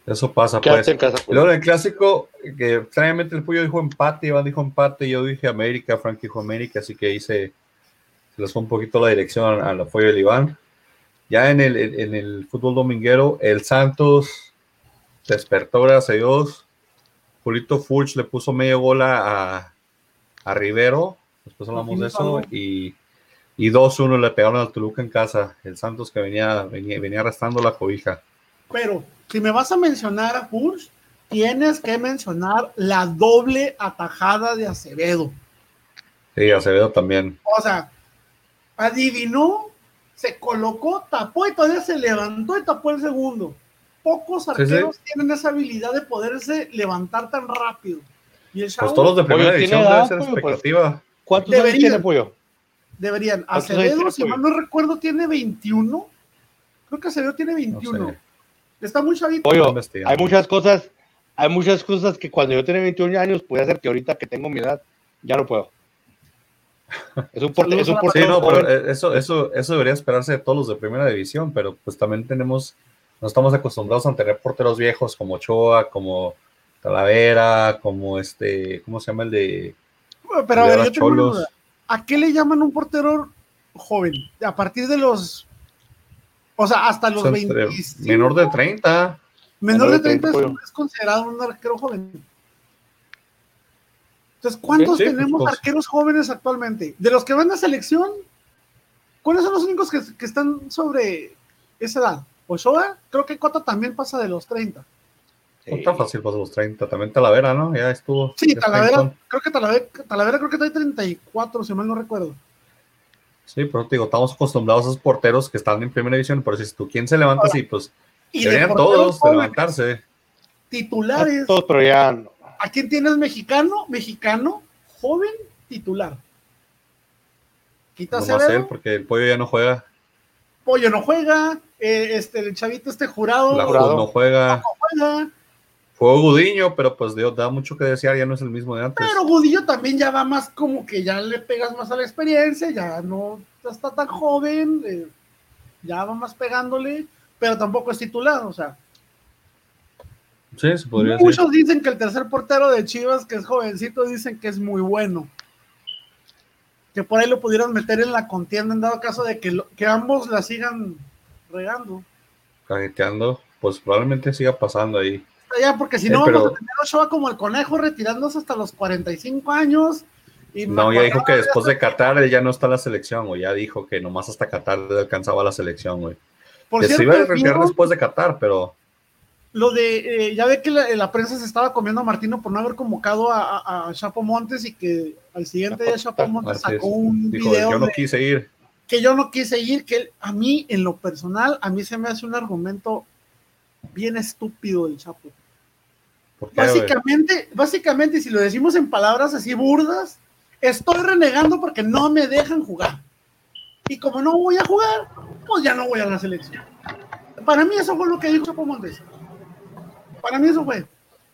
Eso pasa, pues. en casa. Pues. luego el clásico, que extrañamente el Puyo dijo empate, Iván dijo empate, yo dije América, Frank dijo América, así que hice, se les fue un poquito la dirección al apoyo del Iván. Ya en el, en, en el fútbol dominguero, el Santos despertó, gracias a Dios. Julito Furch le puso medio gol a, a, a Rivero, después hablamos de eso, y, y 2-1 le pegaron al Toluca en casa, el Santos que venía, venía, venía arrastrando la cobija. Pero si me vas a mencionar a Push, tienes que mencionar la doble atajada de Acevedo. Sí, Acevedo también. O sea, adivinó, se colocó, tapó y todavía se levantó y tapó el segundo. Pocos sí. arqueros tienen esa habilidad de poderse levantar tan rápido. Y el chavo Pues todos los de primera Oye, tiene división debe edad, ser pues, pues. expectativa. ¿Cuántos años tiene Pollo? Deberían. ¿Cuántos años Acevedo, si mal no recuerdo, tiene 21. Creo que Acevedo tiene 21. sé. Está muy chavito. Hay muchas cosas, hay muchas cosas que cuando yo tenía 21 años podía hacer que ahorita que tengo mi edad ya no puedo. Es un, porte- es un la Sí, no, pero eh, eso, eso, eso debería esperarse de todos los de primera división, pero pues también tenemos, no estamos acostumbrados a tener porteros viejos como Ochoa, como Talavera, como este, ¿cómo se llama el de Pero a de ver, yo tengo una duda. ¿A qué le llaman un portero joven? A partir de los. O sea, hasta los o sea, entre 25. menor de 30? Menor de 30 es, considerado un arquero joven. Entonces, ¿cuántos Sí, tenemos pues. arqueros jóvenes actualmente? De los que van a selección, ¿cuáles son los únicos que, que están sobre esa edad? Ochoa, creo que Cota también pasa de los 30. No tan fácil para los 30, también Talavera, ¿no? Ya estuvo. Sí, ya Talavera, creo que Talavera, Talavera creo que trae 34, si mal no recuerdo. Sí, pero te digo, estamos acostumbrados a esos porteros que están en primera división, pero si tú, ¿quién se levanta así? Pues Y deberían todos de levantarse. titulares. Todos, pero ya no. ¿A quién tienes mexicano? Mexicano, joven, titular. Quita No más él, Acevedo, porque el pollo ya no juega, Pollo no juega, eh, este, el chavito este jurado, la Jurado. No juega. no juega, Fue Gudiño, pero pues Dios da mucho que desear, ya no es el mismo de antes. pero Gudillo también ya va más como que ya le pegas más a la experiencia, ya no está tan joven, eh, ya va más pegándole, pero tampoco es titular, o sea, Sí, se podría decir. muchos dicen que el tercer portero de Chivas, que es jovencito, dicen que es muy bueno. Que por ahí lo pudieran meter en la contienda en dado caso de que, lo- que ambos la sigan regando. Cajeteando, pues probablemente siga pasando ahí. Ya, porque si Sí, no, pero- vamos a tener Ochoa como el conejo retirándose hasta los 45 años. Y No, ya dijo que después de Qatar él ya no está en la selección, güey. Ya dijo que nomás hasta Qatar le alcanzaba la selección, güey. Por Que se cierto, iba a retirar ¿vieron después de Qatar, pero lo de, eh, ya ve que la, la prensa se estaba comiendo a Martino por no haber convocado a, a- a Chapo Montes y que al siguiente día Chapo Montes así es. sacó un dijo, video yo no de- quise ir. que yo no quise ir, que él- a mí, en lo personal, a mí se me hace un argumento bien estúpido del Chapo. Básicamente, básicamente, si lo decimos en palabras así burdas, estoy renegando porque no me dejan jugar. Y como no voy a jugar, pues ya no voy a la selección. Para mí eso fue lo que dijo Chapo Montes. Para mí eso fue.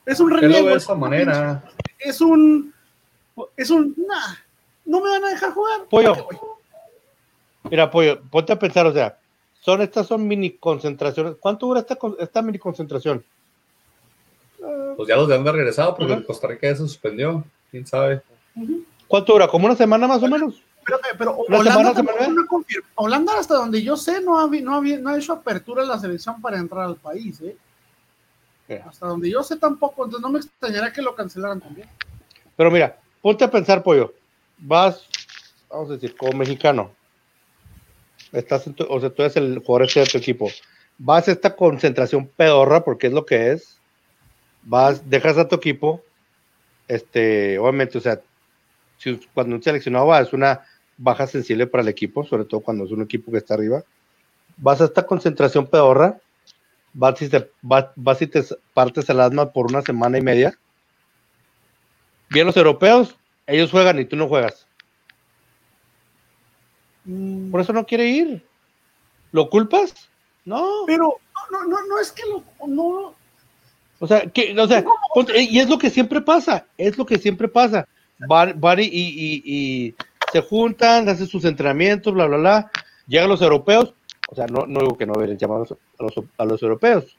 Es un ve de esa manera. Es un... Es un... Nah, no me van a dejar jugar. Pollo. Mira, Pollo, ponte a pensar, o sea, son estas son mini concentraciones. ¿Cuánto dura esta, esta mini concentración? Pues ya los de han de regresado porque en Costa Rica ya se suspendió. ¿Quién sabe? ¿Cuánto dura? ¿Como una semana más o menos? Pero, pero ¿Una Holanda, no Holanda, hasta donde yo sé, no ha, no, ha, vi- no ha hecho apertura a la selección para entrar al país. ¿eh? Hasta donde yo sé tampoco, entonces no me extrañaría que lo cancelaran también. Pero mira, ponte a pensar, pollo. Vas, vamos a decir, como mexicano. Estás en tu- o sea, tú eres el jugador este de tu equipo. Vas a esta concentración pedorra, porque es lo que es. Vas, dejas a tu equipo. Este, obviamente, o sea, si, cuando un seleccionado va, es una baja sensible para el equipo, sobre todo cuando es un equipo que está arriba. Vas a esta concentración pedorra. Vas y te, vas, vas y te partes el asma por una semana y media bien los europeos, ellos juegan y tú no juegas. Mm, Por eso no quiere ir. ¿Lo culpas? No. Pero no, no, no, no es que lo, no, O sea, que, o sea, ponte- y es lo que siempre pasa, es lo que siempre pasa. Van, van y, y- se juntan, hacen sus entrenamientos, bla, bla, bla. Llegan los europeos, o sea, no, no digo que no deberían llamar a los, a los, europeos,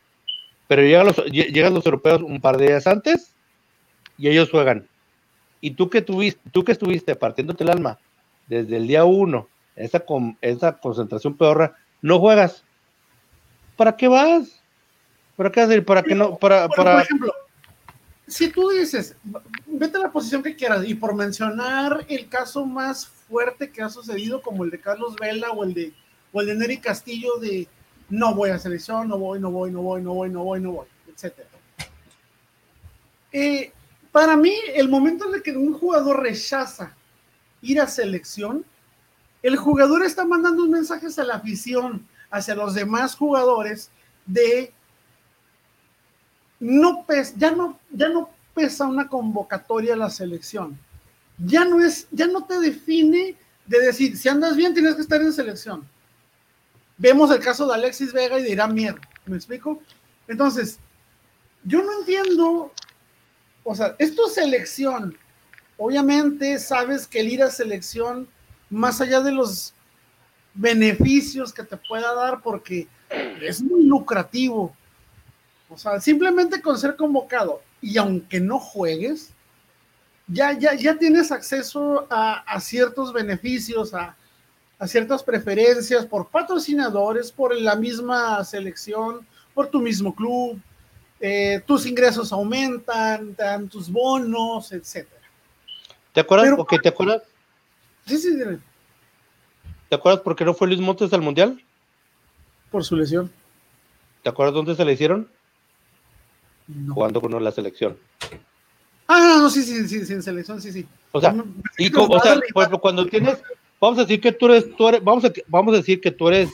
pero llegan los, lle- llegan los europeos un par de días antes y ellos juegan. Y tú que, tuviste, tú que estuviste partiéndote el alma desde el día uno, esa, con, esa concentración pedorra, no juegas. ¿Para qué vas? ¿Para qué ir? ¿Para qué no? Para, Bueno, para, por ejemplo, si tú dices, vete a la posición que quieras, y por mencionar el caso más fuerte que ha sucedido, como el de Carlos Vela o el de, o el de Neri Castillo, de no voy a selección, no voy, no voy, no voy, no voy, no voy, no voy, etc. Eh, para mí, el momento en el que un jugador rechaza ir a selección, el jugador está mandando un mensaje a la afición, hacia los demás jugadores, de no pes, ya no, ya no pesa una convocatoria a la selección. Ya no es, ya no te define de decir, si andas bien, tienes que estar en selección. Vemos el caso de Alexis Vega y de Irán Mier, ¿me explico? Entonces, yo no entiendo, o sea, esto es selección. Obviamente sabes que el ir a selección, más allá de los beneficios que te pueda dar, porque es muy lucrativo. O sea, simplemente con ser convocado y aunque no juegues, ya, ya, ya tienes acceso a, a ciertos beneficios, a, a ciertas preferencias por patrocinadores, por la misma selección, por tu mismo club. eh, tus ingresos aumentan, te dan tus bonos, etcétera. ¿Te acuerdas? Pero- ok, ¿te acuerdas? Sí, sí, dime, ¿Te acuerdas por qué no fue Luis Montes al Mundial? por su lesión. ¿Te acuerdas dónde se le hicieron? No. Jugando con la selección. Ah, no, no, sí, sí, sí, sí, en selección, sí, sí. O sea, No, y no, co- o sea, ejemplo, cuando tienes, vamos a decir que tú eres, tú eres, vamos a, vamos a decir que tú eres,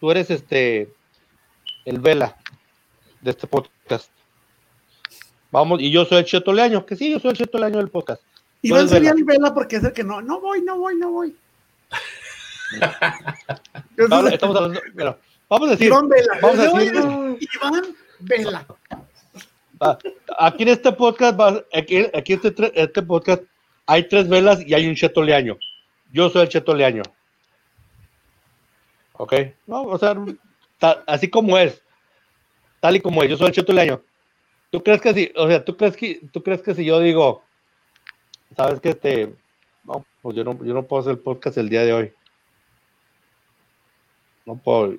tú eres este, el Vela de este podcast. Vamos, y yo soy el Cheto Leaño, que sí, yo soy el Cheto Leaño del podcast. Iván Tú eres sería el Vela porque es el que no, no voy, no voy, no voy. Estamos hablando, vamos a decir, Iván Vela. vamos a decir- Iván Vela. aquí en este podcast, aquí, aquí este, este podcast, hay tres velas y hay un Cheto Leaño. Yo soy el Cheto Leaño. Ok, no, o sea, así como es, tal y como es, yo soy el Cheto Leaño. ¿Tú crees que si, o sea, tú crees que, tú crees que si yo digo, sabes que este, no, pues yo no, yo no puedo hacer el podcast el día de hoy. No puedo.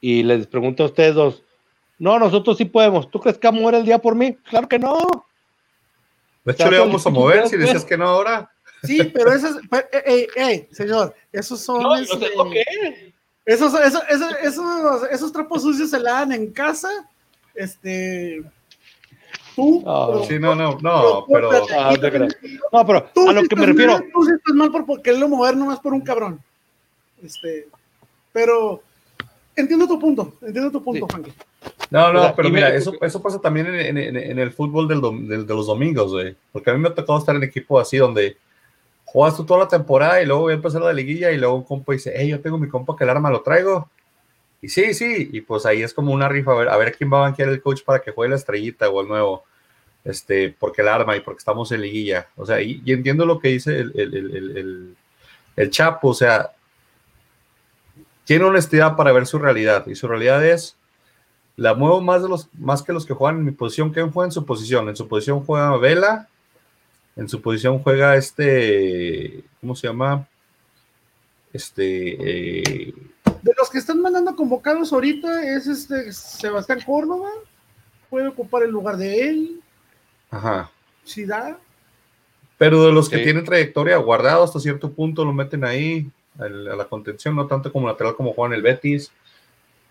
Y les pregunto a ustedes dos, no, nosotros sí podemos. ¿Tú crees que vamos a mover el día por mí? Claro que no. De hecho, le vamos a mover si decías pues. que no ahora. Sí, pero esas, pe- eh, eh, eh, señor, esos son, No, o este, esos, esos, esos, esos, esos trapos sucios se la dan en casa, este, tú, Ah, pero- Sí, no, no, no, pero Ah, te creo. No, pero tú a lo que me refiero, mal, tú sí estás mal por por quererlo mover nomás por un cabrón, este, pero entiendo tu punto, entiendo tu punto, Sí. Frankie. No, no, O sea, pero mira, eso, eso pasa también en, en- en el fútbol del dom- del- de los domingos, güey. Porque a mí me ha tocado estar en equipos así donde juegas tú toda la temporada y luego voy a empezar la liguilla y luego un compa dice, hey, yo tengo mi compa que el arma lo traigo. Y sí, sí, y pues ahí es como una rifa, a ver, a ver quién va a banquear el coach para que juegue la estrellita o el nuevo, este, porque el arma y porque estamos en liguilla. O sea, y, y entiendo lo que dice el, el- el- el Chapo, o sea, tiene honestidad para ver su realidad y su realidad es la muevo más de los más que los que juegan en mi posición. ¿Quién juega en su posición? En su posición juega Vela, en su posición juega este, ¿cómo se llama? Este. Eh, de los que están mandando convocados ahorita es este Sebastián Córdoba. Puede ocupar el lugar de él. Ajá. Si da. Pero de los que tienen trayectoria guardado hasta cierto punto lo meten ahí a la contención, no tanto como lateral como Juan el Betis.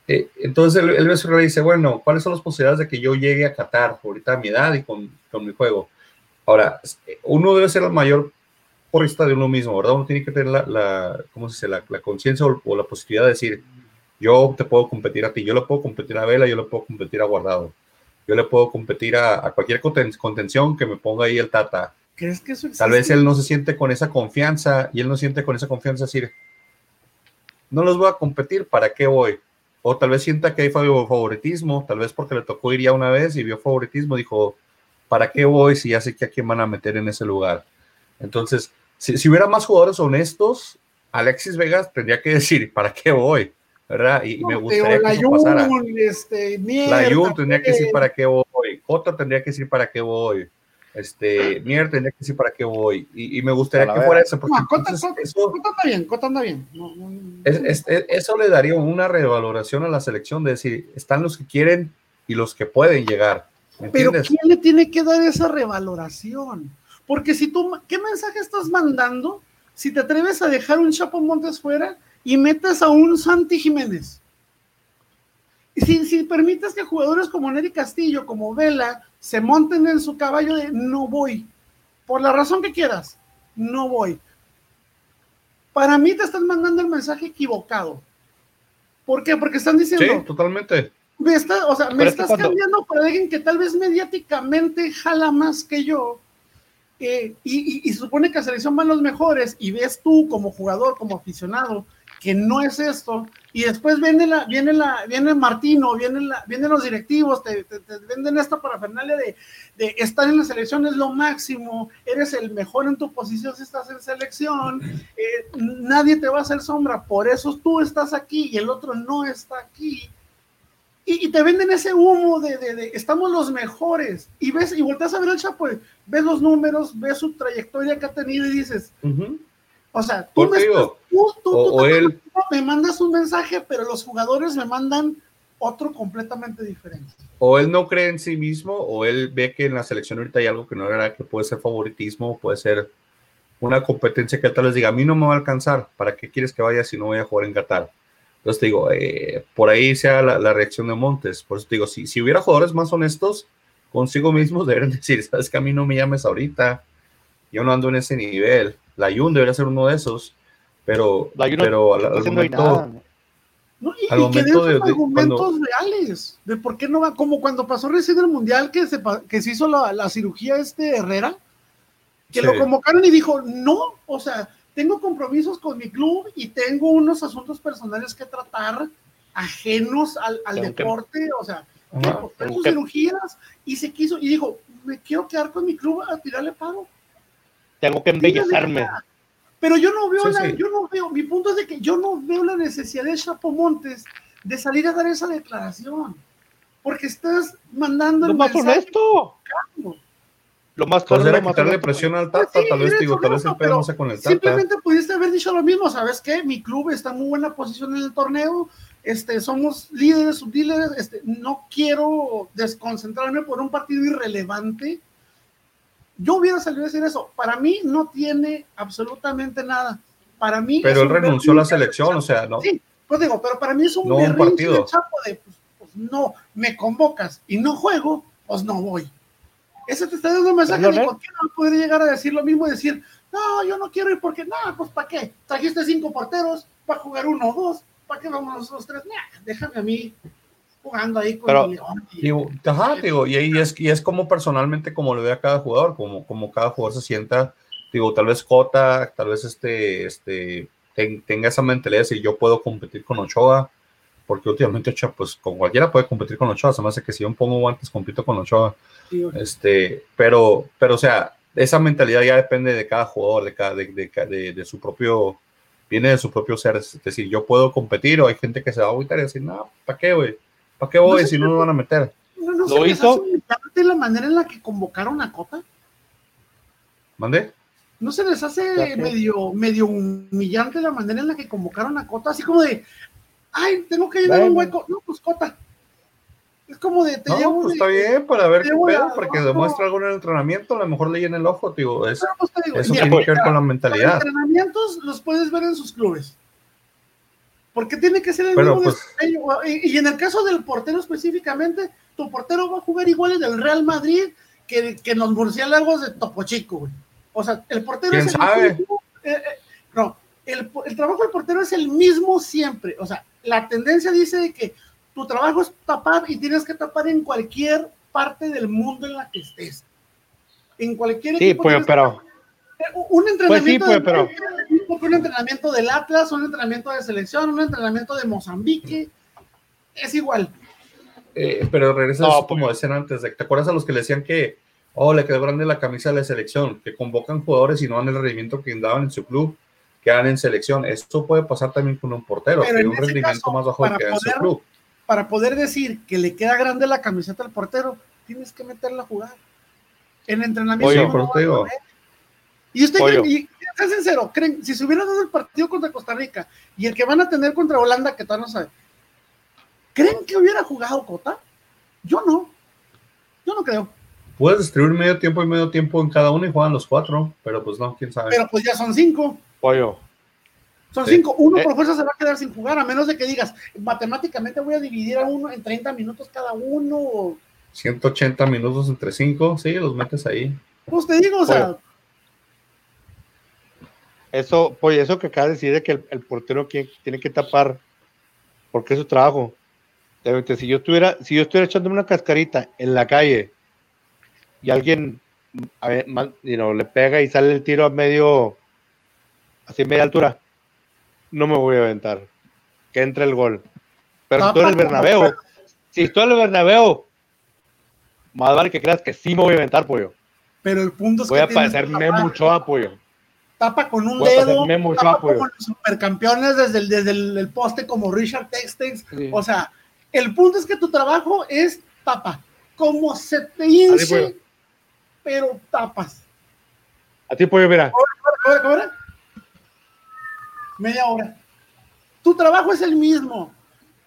Eh, entonces él, él dice, bueno, ¿cuáles son las posibilidades de que yo llegue a Qatar ahorita a mi edad y con, con mi juego? Ahora, uno debe ser el mayor porrista de uno mismo, ¿verdad? Uno tiene que tener la, la ¿cómo se dice? La, la conciencia o, la posibilidad de decir, yo te puedo competir a ti, yo le puedo competir a Vela, yo le puedo competir a Guardado, yo le puedo competir a, a cualquier contención que me ponga ahí el Tata. ¿Crees que eso Tal vez él no se siente con esa confianza y él no siente con esa confianza decir, no los voy a competir, ¿para qué voy? O tal vez sienta que hay favoritismo, tal vez porque le tocó ir ya una vez y vio favoritismo, dijo, ¿para qué voy si ya sé que a quién van a meter en ese lugar? Entonces, si, hubiera más jugadores honestos, Alexis Vegas tendría que decir, ¿para qué voy? ¿Verdad? Y, me gustaría que eso pasara. Este, la Jun tendría que decir, ¿para qué voy? Cota tendría que decir, ¿para qué voy? Este, Mier tendría que decir, ¿para qué voy? Y, me gustaría que fuera eso. Porque Cota, eso, anda bien, Cota anda bien. eso le daría una revaloración a la selección de decir, están los que quieren y los que pueden llegar. Pero ¿quién le tiene que dar esa revaloración? Porque si tú, ¿qué mensaje estás mandando si te atreves a dejar un Chapo Montes fuera y metes a un Santi Jiménez? Y si, si permites que jugadores como Neri Castillo, como Vela, se monten en su caballo de no voy, por la razón que quieras, no voy. Para mí te están mandando el mensaje equivocado. ¿Por qué? Porque están diciendo. Sí, totalmente me o sea, me estás cambiando por alguien que tal vez mediáticamente jala más que yo. Eh, y, se supone que a selección van los mejores y ves tú como jugador, como aficionado, que no es esto, y después viene la, viene la, viene Martino, viene la, vienen los directivos, te, venden esta parafernalia de, de estar en la selección es lo máximo, eres el mejor en tu posición si estás en selección, eh, nadie te va a hacer sombra, por eso tú estás aquí y el otro no está aquí y, te venden ese humo de, estamos los mejores. Y ves, y volteas a ver al Chapo, ves los números, ves su trayectoria que ha tenido y dices, o sea, tú, me, tú, él... me mandas un mensaje, pero los jugadores me mandan otro completamente diferente. O él no cree en sí mismo, o él ve que en la selección ahorita hay algo que no era, que puede ser favoritismo, puede ser una competencia que tal vez diga, a mí no me va a alcanzar, ¿para qué quieres que vaya si no voy a jugar en Qatar? Entonces te digo, eh, por ahí sea la, reacción de Montes. Por eso te digo, si, si hubiera jugadores más honestos consigo mismos, deberían decir, sabes que a mí no me llames ahorita, yo no ando en ese nivel. La Yun debería ser uno de esos, pero, pero al, momento... No, y, al momento de, argumentos reales de por qué no va, como cuando pasó recién el mundial que se, que se hizo la, la cirugía este Herrera, que lo convocaron y dijo, no, o sea, tengo compromisos con mi club y tengo unos asuntos personales que tratar ajenos al, deporte, o sea, tengo cirugías y se quiso y dijo, me quiero quedar con mi club a tirarle pago. Tengo que embellezarme. Pero yo no veo, la, yo no veo, mi punto es de que yo no veo la necesidad de Chapo Montes de salir a dar esa declaración, porque estás mandando el más honesto lo más claro pues era quitarle presión al Tata, tal vez digo, tal vez el pedo no sea con el Tata. Simplemente pudiste haber dicho lo mismo, ¿sabes qué? Mi club está en muy buena posición en el torneo, este, somos líderes, sublíderes, este, no quiero desconcentrarme por un partido irrelevante. Yo hubiera salido a decir eso. Para mí no tiene absolutamente nada. Para mí. Pero él renunció a la selección, o sea, ¿no? Sí, pues digo, pero para mí es un, no partido. chapo de, pues, pues no, me convocas y no juego, pues no voy. Ese te está dando un mensaje de por qué no poder llegar a decir lo mismo y decir, no, yo no quiero ir porque, no, pues ¿para qué? Trajiste cinco porteros para jugar uno o dos, ¿para qué vamos los tres? déjame a mí jugando ahí con el León. Y, digo, y ahí es, y es como personalmente como lo ve a cada jugador, como, como cada jugador se sienta, digo, tal vez Cota, tal vez este, este, tenga esa mentalidad de decir, yo puedo competir con Ochoa, porque últimamente Ochoa, pues con cualquiera puede competir con Ochoa, se me hace que si yo pongo guantes compito con Ochoa, este, pero, pero o sea, esa mentalidad ya depende de cada jugador, de, cada, de, de, de, su propio viene de su propio ser. Es decir, yo puedo competir o hay gente que se va a agüitar y decir, no, ¿para qué, güey? ¿Para qué voy No sé si no me van a meter? No, no ¿Lo se les hizo? hace humillante la manera en la que convocaron a Cota. ¿Mande? ¿No se les hace medio, medio humillante la manera en la que convocaron a Cota? Así como de, ay, tengo que llenar un hueco. No, pues Cota. Es como de, te No, llevo pues de- está bien para ver qué pedo, a- para que no. demuestre algo en el entrenamiento, a lo mejor le llena el ojo, digo, es, pues, digo, eso mira, tiene que ver con la Los mentalidad. entrenamientos los puedes ver en sus clubes. Porque tiene que ser el mismo pues- desempeño. Y, y en el caso del portero específicamente, tu portero va a jugar igual en el Real Madrid que, que en los murciélagos de Topo Chico, güey. O sea, el portero ¿Quién es el sabe? mismo. eh, eh, no, el, el trabajo del portero es el mismo siempre. O sea, la tendencia dice de que tu trabajo es tapar y tienes que tapar en cualquier parte del mundo en la que estés. En cualquier Sí, equipo pues, tienes que pero un entrenamiento pues, de- pero- un entrenamiento del Atlas, un entrenamiento de selección, un entrenamiento de Mozambique, es igual. Eh, pero regresa No, a eso pues- como decían antes, de- ¿te acuerdas a los que le decían que, oh, le quedó grande la camisa de la selección, que convocan jugadores y no dan el rendimiento que daban en su club, quedan en selección? Esto puede pasar también con un portero, Pero que un rendimiento caso, más bajo que da en su poder- club. Para poder decir que le queda grande la camiseta al portero, tienes que meterla a jugar. En entrenamiento. Oye, no a digo. ver. Y usted, y, sean sincero, creen, si se hubiera dado el partido contra Costa Rica y el que van a tener contra Holanda, que todavía no sabe, ¿creen que hubiera jugado Cota? Yo no. Yo no creo. Puedes distribuir medio tiempo y medio tiempo en cada uno y juegan los cuatro, pero pues no, quién sabe. Pero pues ya son cinco. pollo. Son Sí. cinco. Uno Eh. por fuerza se va a quedar sin jugar, a menos de que digas, matemáticamente voy a dividir a uno en 30 minutos cada uno. o- 180 minutos entre cinco, sí, los metes ahí. Pues te digo, o sea, Pollo. Eso, pollo, eso que acaba de decir de que el, el portero que- tiene que tapar, porque es su trabajo. Si yo estuviera, si yo estuviera echándome una cascarita en la calle y alguien a ver, ma- you know, le pega y sale el tiro a medio, así media altura, no me voy a aventar. Que entre el gol. Pero si tú eres el Bernabéu, si tú eres el Bernabéu, más vale que creas que sí me voy a aventar, pollo. pero el punto es Voy que a tienes que parecerme mucho apoyo. Tapa con un dedo, tapa como los supercampeones desde el, desde el, el poste como Richard Textex. Sí. O sea, el punto es que tu trabajo es tapa. Como se te hinche, pero tapas. A ti, pollo, mira. ¿Qué hora, qué hora? Media hora. Tu trabajo es el mismo.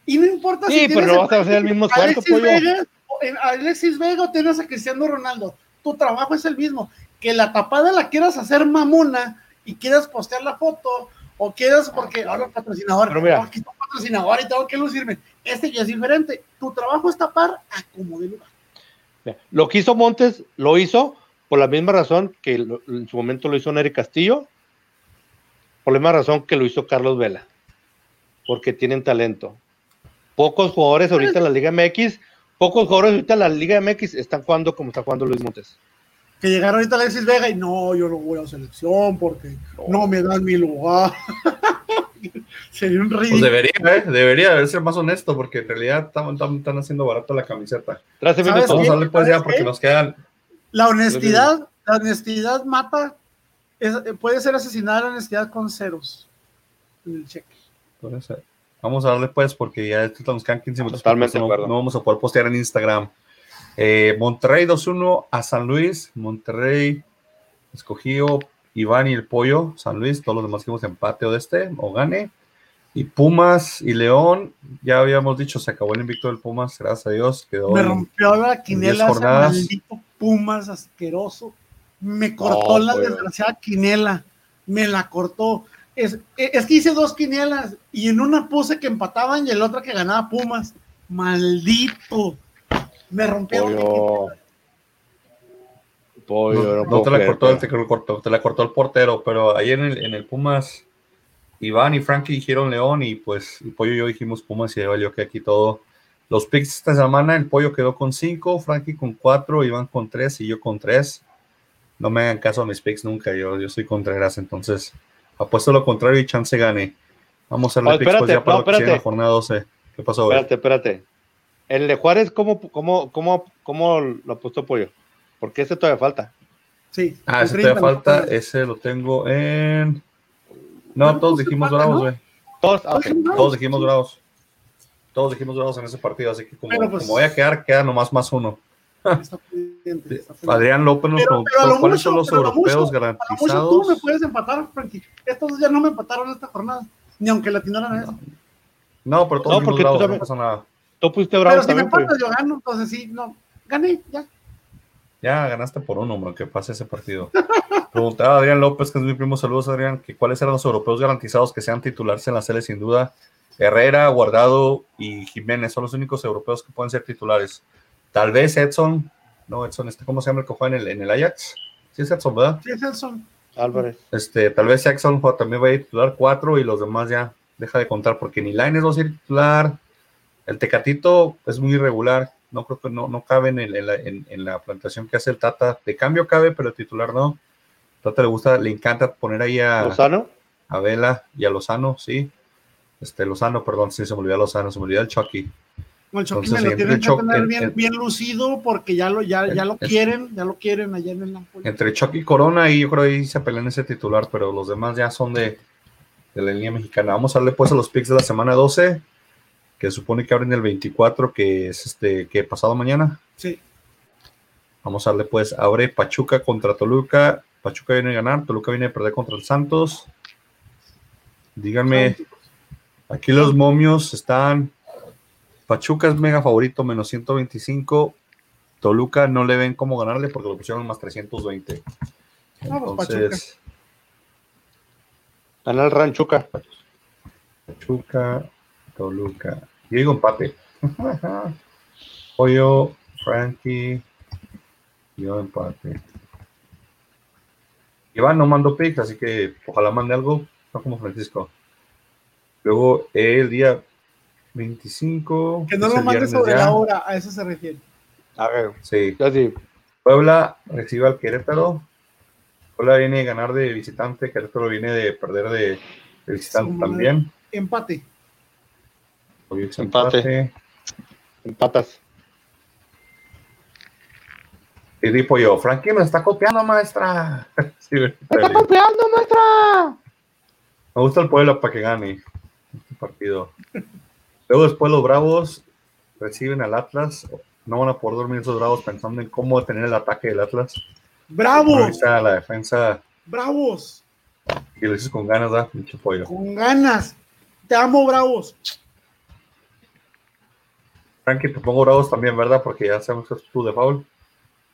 Y no importa Sí, si pero tienes no vas a hacer el mismo esfuerzo, Alexis. Vega, en Alexis Vega o tienes a Cristiano Ronaldo. Tu trabajo es el mismo. Que la tapada la quieras hacer mamona y quieras postear la foto o quieras porque ahora el patrocinador, Pero mira. está el patrocinador y tengo que lucirme. Este ya es diferente. Tu trabajo es tapar a como de lugar. Lo que hizo Montes, lo hizo por la misma razón que en su momento lo hizo Nery Castillo, por la misma razón que lo hizo Carlos Vela, porque tienen talento. Pocos jugadores ahorita en la Liga MX, pocos jugadores ahorita en la Liga MX están jugando como está jugando Luis Montes. Que llegara ahorita Alexis Vega y no, yo no voy a selección porque no me dan mi lugar. Sería un Pues ridículo. debería, ¿eh? debería de ser más honesto, porque en realidad están, están- están haciendo barato la camiseta. Trece ¿Sabes minutos. Vamos a darle pues ya, ¿Sabes porque qué? nos quedan. La honestidad, la honestidad mata, es- puede ser asesinada la honestidad con ceros en el cheque. puede ser. Vamos a darle pues, porque ya esto nos quedan 15 minutos. Totalmente no, no vamos a poder postear en Instagram. Eh, Monterrey 2-1 a San Luis. Monterrey escogió Iván y el Pollo. San Luis, todos los demás que empate o de este, o gane. Y Pumas y León, ya habíamos dicho, se acabó el invicto del Pumas, gracias a Dios. Quedó Me rompió la quinela ese maldito Pumas asqueroso. Me cortó No, la desgraciada quinela. Me la cortó. Es, es que hice dos quinielas y en una puse que empataban y en la otra que ganaba Pumas. Maldito. Me rompió Pollo. Pollo, No, no no te la cortó, pollo. te, la cortó, te la cortó el portero, pero ahí en el, en el Pumas, Iván y Frankie dijeron León y pues el pollo y yo dijimos Pumas y ahí valió que aquí todo. Los picks esta semana, el pollo quedó con 5, Frankie con 4, Iván con 3 y yo con 3. No me hagan caso a mis picks nunca, yo, yo soy Contreras, entonces apuesto lo contrario y chance gane. Vamos a hacerle Oh, picks pues, ya para no, lo que la jornada 12. ¿Qué pasó? Espérate, espérate. El de Juárez, ¿cómo, cómo, cómo, cómo lo apostó Pollo? Porque ese todavía falta. Sí. Ah, ese 30, todavía falta, ese lo tengo en No, todos dijimos empate, bravos, ¿no? güey. Todos, ah. Todos dijimos bravos. Todos dijimos bravos en ese partido, así que como, pues- como voy a quedar, queda nomás más uno. Adrián López nos preguntó cuáles son los europeos mucho tú garantizados. me puedes empatar, Frankie. Estos dos ya no me empataron esta jornada. Ni aunque la tiraran a eso. No, pero todos No, dijimos bravos, no pasa nada. Tú pusiste Pero bravo si me pues. empatas, yo gano. Entonces sí, no. Gané, ya. Ya ganaste por uno, hombre, que pase ese partido. Preguntaba Adrián López, que es mi primo, saludos Adrián, que cuáles eran los europeos garantizados que sean titulares en la serie sin duda. Herrera, Guardado y Jiménez son los únicos europeos que pueden ser titulares. Tal vez Edson, no, Edson, este, ¿cómo se llama el que juega en el, en el Ajax? Sí, es Edson, ¿verdad? Sí, es Elson. Álvarez. Este, tal vez jo- también va a ir titular cuatro y los demás ya deja de contar porque ni Lainez va a ser titular. El Tecatito es muy irregular. No creo que no, no cabe en, el- en la, en- en la plantación que hace el Tata. De cambio cabe, pero titular no. Tata le gusta, le encanta poner ahí a, Lozano. a Vela y a Lozano, sí. Este, Lozano, perdón, sí, se me olvidó Lozano, se me olvidó el Chucky. El Chucky Entonces, me lo tienen que tener en- bien, en- bien lucido porque ya lo, ya, ya lo Es- quieren, ya lo quieren allá en el Napoli. Entre Chucky y Corona, y yo creo ahí se pelean ese titular, pero los demás ya son de, de la línea mexicana. Vamos a darle pues a los picks de la semana 12, que supone que abren el 24, que es este, que pasado mañana. Sí. Vamos a darle pues, abre Pachuca contra Toluca. Pachuca viene a ganar, Toluca viene a perder contra el Santos. Díganme, aquí los momios están. Pachuca es mega favorito, menos 125. Toluca no le ven cómo ganarle porque lo pusieron más 320. Ah, pues, Entonces, Gana el Ranchuca. Pachuca, Toluca. Yo digo empate. Pollo, Frankie, yo empate. Iván no mando pics, así que ojalá mande algo, no como Francisco. Luego el día 25. Que no lo viernes sobre ya. la hora, a eso se refiere. A ver, Sí. Puebla recibe al Querétaro. Puebla viene de ganar de visitante, Querétaro viene de perder de, de visitante también. Empate. Empate. empate. Empatas. Y tipo yo, Frankie me está copiando, maestra. Sí, güey. copiando, maestra! me gusta el Puebla para que gane este partido. Luego después los Bravos reciben al Atlas. No van a poder dormir esos Bravos pensando en cómo detener el ataque del Atlas. ¡Bravo! Ahorita la defensa ¡Bravos! y lo dices con ganas, da mucho pollo. Con ganas. Te amo, Bravos. Frankie, te pongo Bravos también, ¿verdad? Porque ya sabemos que es tú de foul.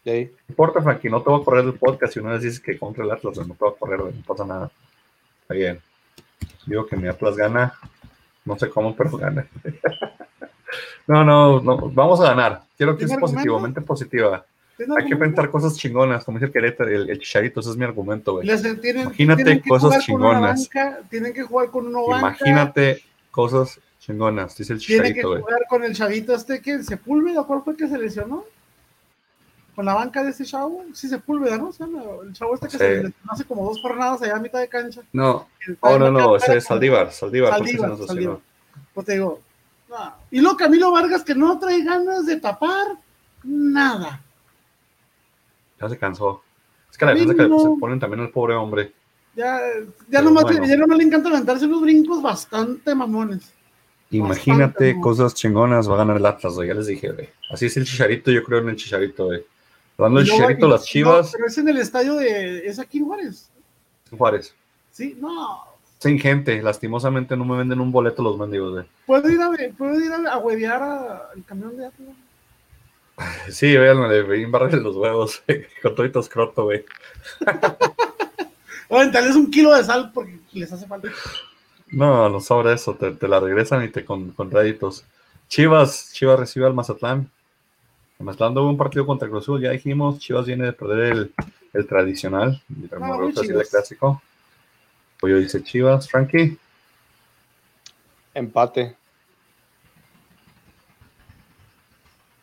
De ahí. No importa, Frankie, no te voy a correr el podcast si una vez dices que contra el Atlas, no te voy a correr, güey, no pasa nada. Está bien. Digo que mi Atlas gana, no sé cómo, pero gana. no, no, no, vamos a ganar. Quiero que ¿Tiene es positivo, argumento? mente positiva. ¿Tiene Hay que pensar cosas chingonas, como dice el Querétaro, el, el Chicharito, ese es mi argumento, güey. Imagínate tienen que cosas jugar con una chingonas. banca, tienen que jugar con una banca. Imagínate cosas chingonas, dice el Tiene que jugar con el chavito este que Sepúlveda, ¿cuál fue que se lesionó? Con la banca de ese chavo, sí, Sepúlveda, ¿no? O sea, el chavo este que Sí. se lesionó hace como dos jornadas allá a mitad de cancha. No, El oh, no, no, ese es como- Saldívar, Saldívar, porque se Saldívar, nos Saldívar. lesionó. Pues te digo, no. y luego Camilo Vargas que no trae ganas de tapar nada. Ya se cansó. Es que la defensa que se ponen también al pobre hombre. Ya, ya, nomás, bueno. ya nomás le encanta levantarse unos brincos bastante mamones. Imagínate Bastante, ¿no? cosas chingonas, va a ganar el Atlas, güey, ya les dije, güey. Así es el Chicharito, yo creo en el Chicharito, güey. Hablando del luego- Chicharito, las no, Chivas, pero es en el estadio de. Es aquí en Juárez. Juárez. Sí, no. Sin gente, lastimosamente no me venden un boleto los mendigos, güey. Puedo ir a, puedo ir a, a huevear al camión de Atlas. Sí, véanme, le veí barrer los huevos, güey, con todito escroto, güey. Oye, tal un kilo de sal porque les hace falta. No, no sobra eso, te, te la regresan y te con, con réditos. Chivas, Chivas recibe al Mazatlán. El Mazatlán tuvo un partido contra Cruz Azul, ya dijimos, Chivas viene de perder el, el tradicional, el Ah, clásico. Pollo dice Chivas, Frankie. Empate.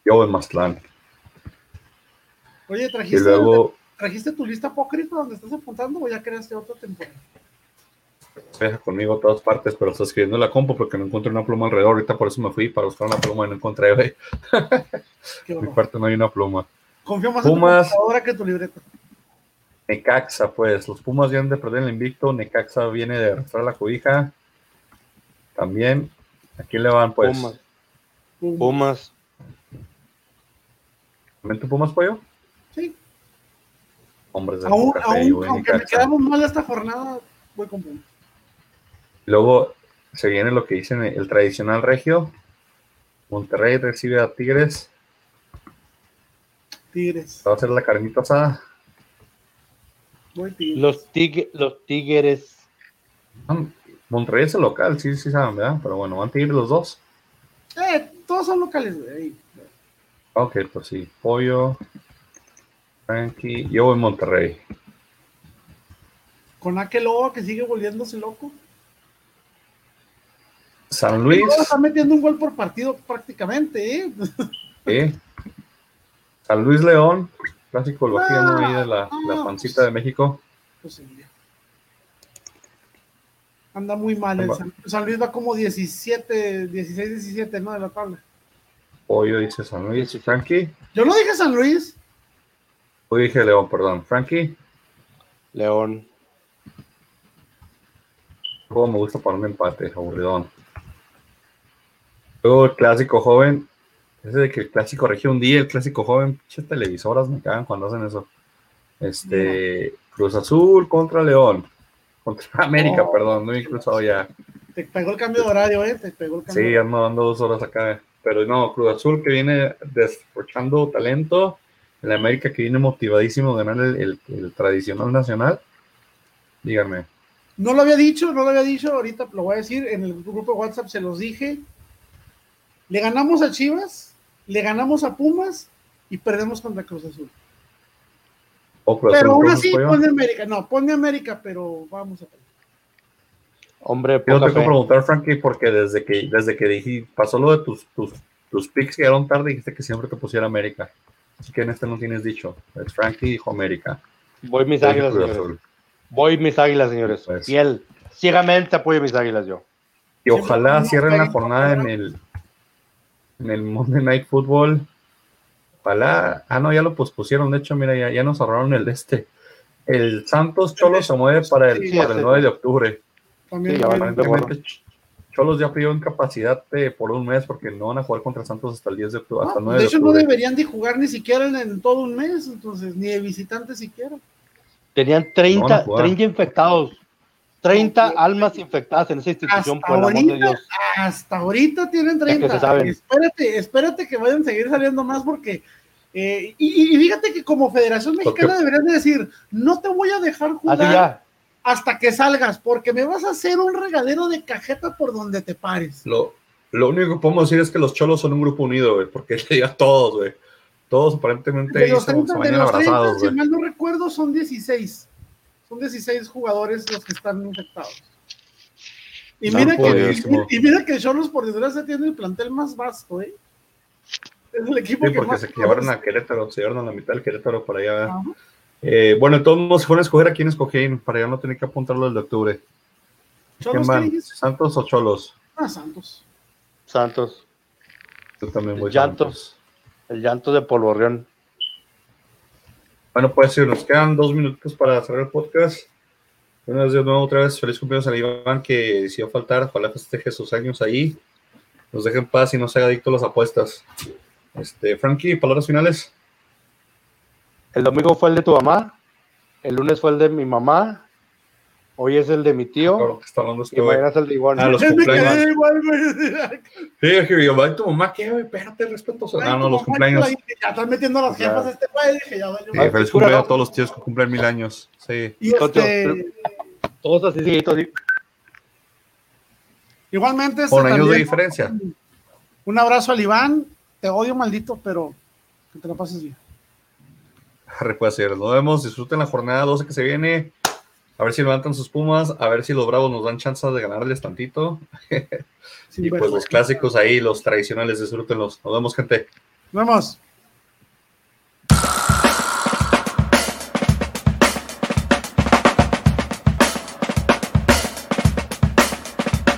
Yo en Mazatlán. Oye, ¿trajiste, luego ¿trajiste tu lista apócrifa donde estás apuntando o ya creaste otra temporada? Deja conmigo a todas partes, pero está escribiendo en la compu porque no encontré una pluma alrededor. Ahorita por eso me fui para buscar una pluma y no encontré, güey. Mi parte no hay una pluma. Confío más Pumas. en tu computadora que tu libreta. Necaxa, pues. Los Pumas vienen de perder el invicto. Necaxa viene de arrastrar la cobija. También. ¿A quién le van, pues? Pumas. Pumas. ¿También tu Pumas, pollo? Sí. Hombres de Aún, aún, güey, aunque me quedamos mal esta jornada, voy con Pumas. Luego se viene lo que dicen el tradicional regio. Monterrey recibe a Tigres. Tigres. Va a ser la carnita asada. Los, tig los Tigres. Monterrey es el local, sí, sí saben, ¿verdad? Pero bueno, van a Tigres los dos. Eh, todos son locales, güey. Ok, pues sí. Pollo. Frankie. Yo voy Monterrey. Con aquel lobo que sigue volviéndose loco. San Luis. Está metiendo un gol por partido prácticamente, ¿eh? ¿eh? San Luis León. Clásico el bajiano ahí de la, Ah, la pancita de México. Pues sí, ya. Anda muy mal. el San, San Luis va como 17, 16, 17, ¿no? De la tabla. Pollo dice San Luis. Frankie. Yo no dije San Luis. Hoy dije León, perdón. Frankie. León. Luego me gusta para un empate, aburridón. Luego el clásico joven. Ese de que el clásico regió un día, el clásico joven, pinches televisoras me cagan cuando hacen eso. Este, Cruz Azul contra León. Contra América, perdón, no he cruzado ya. Te pegó el cambio de horario, ¿eh? Te pegó el cambio. Sí, ando dando dos horas acá. Pero no, Cruz Azul que viene despochando talento. El América que viene motivadísimo a ganar el, el- el tradicional nacional. Díganme. No lo había dicho, no lo había dicho, ahorita lo voy a decir, en el grupo de WhatsApp se los dije. Le ganamos a Chivas, le ganamos a Pumas y perdemos contra Cruz Azul. O Cruz Azul, Pero aún así, pone América. No, pone América, pero vamos a perder. Hombre, Yo poca te quiero fe. preguntar, Frankie, porque desde que, desde que dije, pasó lo de tus, tus, tus picks que llegaron tarde, dijiste que siempre te pusiera América. Así que en este no tienes dicho. Es Frankie dijo América. Voy mis águilas, señores. Azul. Voy mis águilas, señores. Pues. Fiel. Ciegamente apoyo mis águilas yo. Y ojalá cierren la jornada en el, en el Monday Night Football. Ojalá. Ah, no, ya lo pospusieron. De hecho, mira, ya, ya nos ahorraron el de este. El Santos Cholos se mueve para el, Sí, para el sí. 9 de octubre. También Sí, Cholos ya pidió incapacidad de- por un mes porque no van a jugar contra Santos hasta el 10 de octubre. No, hasta el 9 de de hecho, no deberían de jugar ni siquiera en, en todo un mes, entonces, ni de visitante siquiera. Tenían No van 30, a jugar. 30 infectados. 30 Ok. almas infectadas en esa institución, Hasta por el amor de Dios. Hasta ahorita tienen que 30. se saben. Espérate, espérate que vayan a seguir saliendo más porque. eh, y, y fíjate que como Federación Mexicana Porque- deberían de decir, no te voy a dejar jugar hasta que salgas, porque me vas a hacer un regadero de cajeta por donde te pares. Lo, lo único que podemos decir es que los Cholos son un grupo unido, güey, porque le diga a todos, güey. Todos aparentemente De ahí los se, 30, se de los 30, abrazados, si mal no recuerdo, son 16. Son 16 jugadores los que están infectados. Y mira, que, y, y mira que Cholos por desgracia tiene el plantel más vasto, ¿eh? Es el equipo Sí, que porque más se llevaron a Querétaro, se llevaron a la mitad del Querétaro para allá. Ajá. Eh, bueno, entonces no se fueron a escoger a quién escogían para ya no tener que apuntarlo el de octubre. ¿Quién Cholos, ¿qué van? ¿Santos o Cholos? Ah, Santos. Santos. Yo también voy Llantos. Santos. El llanto de Polvorreón. Bueno, pues sí, nos quedan dos minutos para cerrar el podcast. Buenos días de nuevo otra vez. Feliz cumpleaños a Iván que decidió faltar. Ojalá festeje sus años ahí. Nos deje en paz y no se haga adicto a las apuestas. Este, Frankie, palabras finales. El domingo fue el de tu mamá. El lunes fue el de mi mamá. Hoy es el de mi tío. Ahora que está hablando este Y mañana es el de Iván. Ah, los cumpleaños. igual, güey. Sí, dije yo, "Ay, tu mamá, ¿qué, güey? Espérate, respeto. Ah, no, los cumpleaños. Ya están metiendo las jefas de este güey. Dije, ya valió. Sí, Ay, feliz cumpleaños a todos los tíos que cumplen mil años. Sí. Y este, Todos así, así. igualmente, este Con años de diferencia. un abrazo al Iván. Te odio, maldito, pero que te lo pases bien. Arre, señores, Nos vemos. Disfruten la jornada 12 que se viene. A ver si levantan sus pumas. A ver si los bravos nos dan chance de ganarles tantito. Y pues los clásicos ahí, los tradicionales, disfrútenlos. Nos vemos, gente. Nos vemos.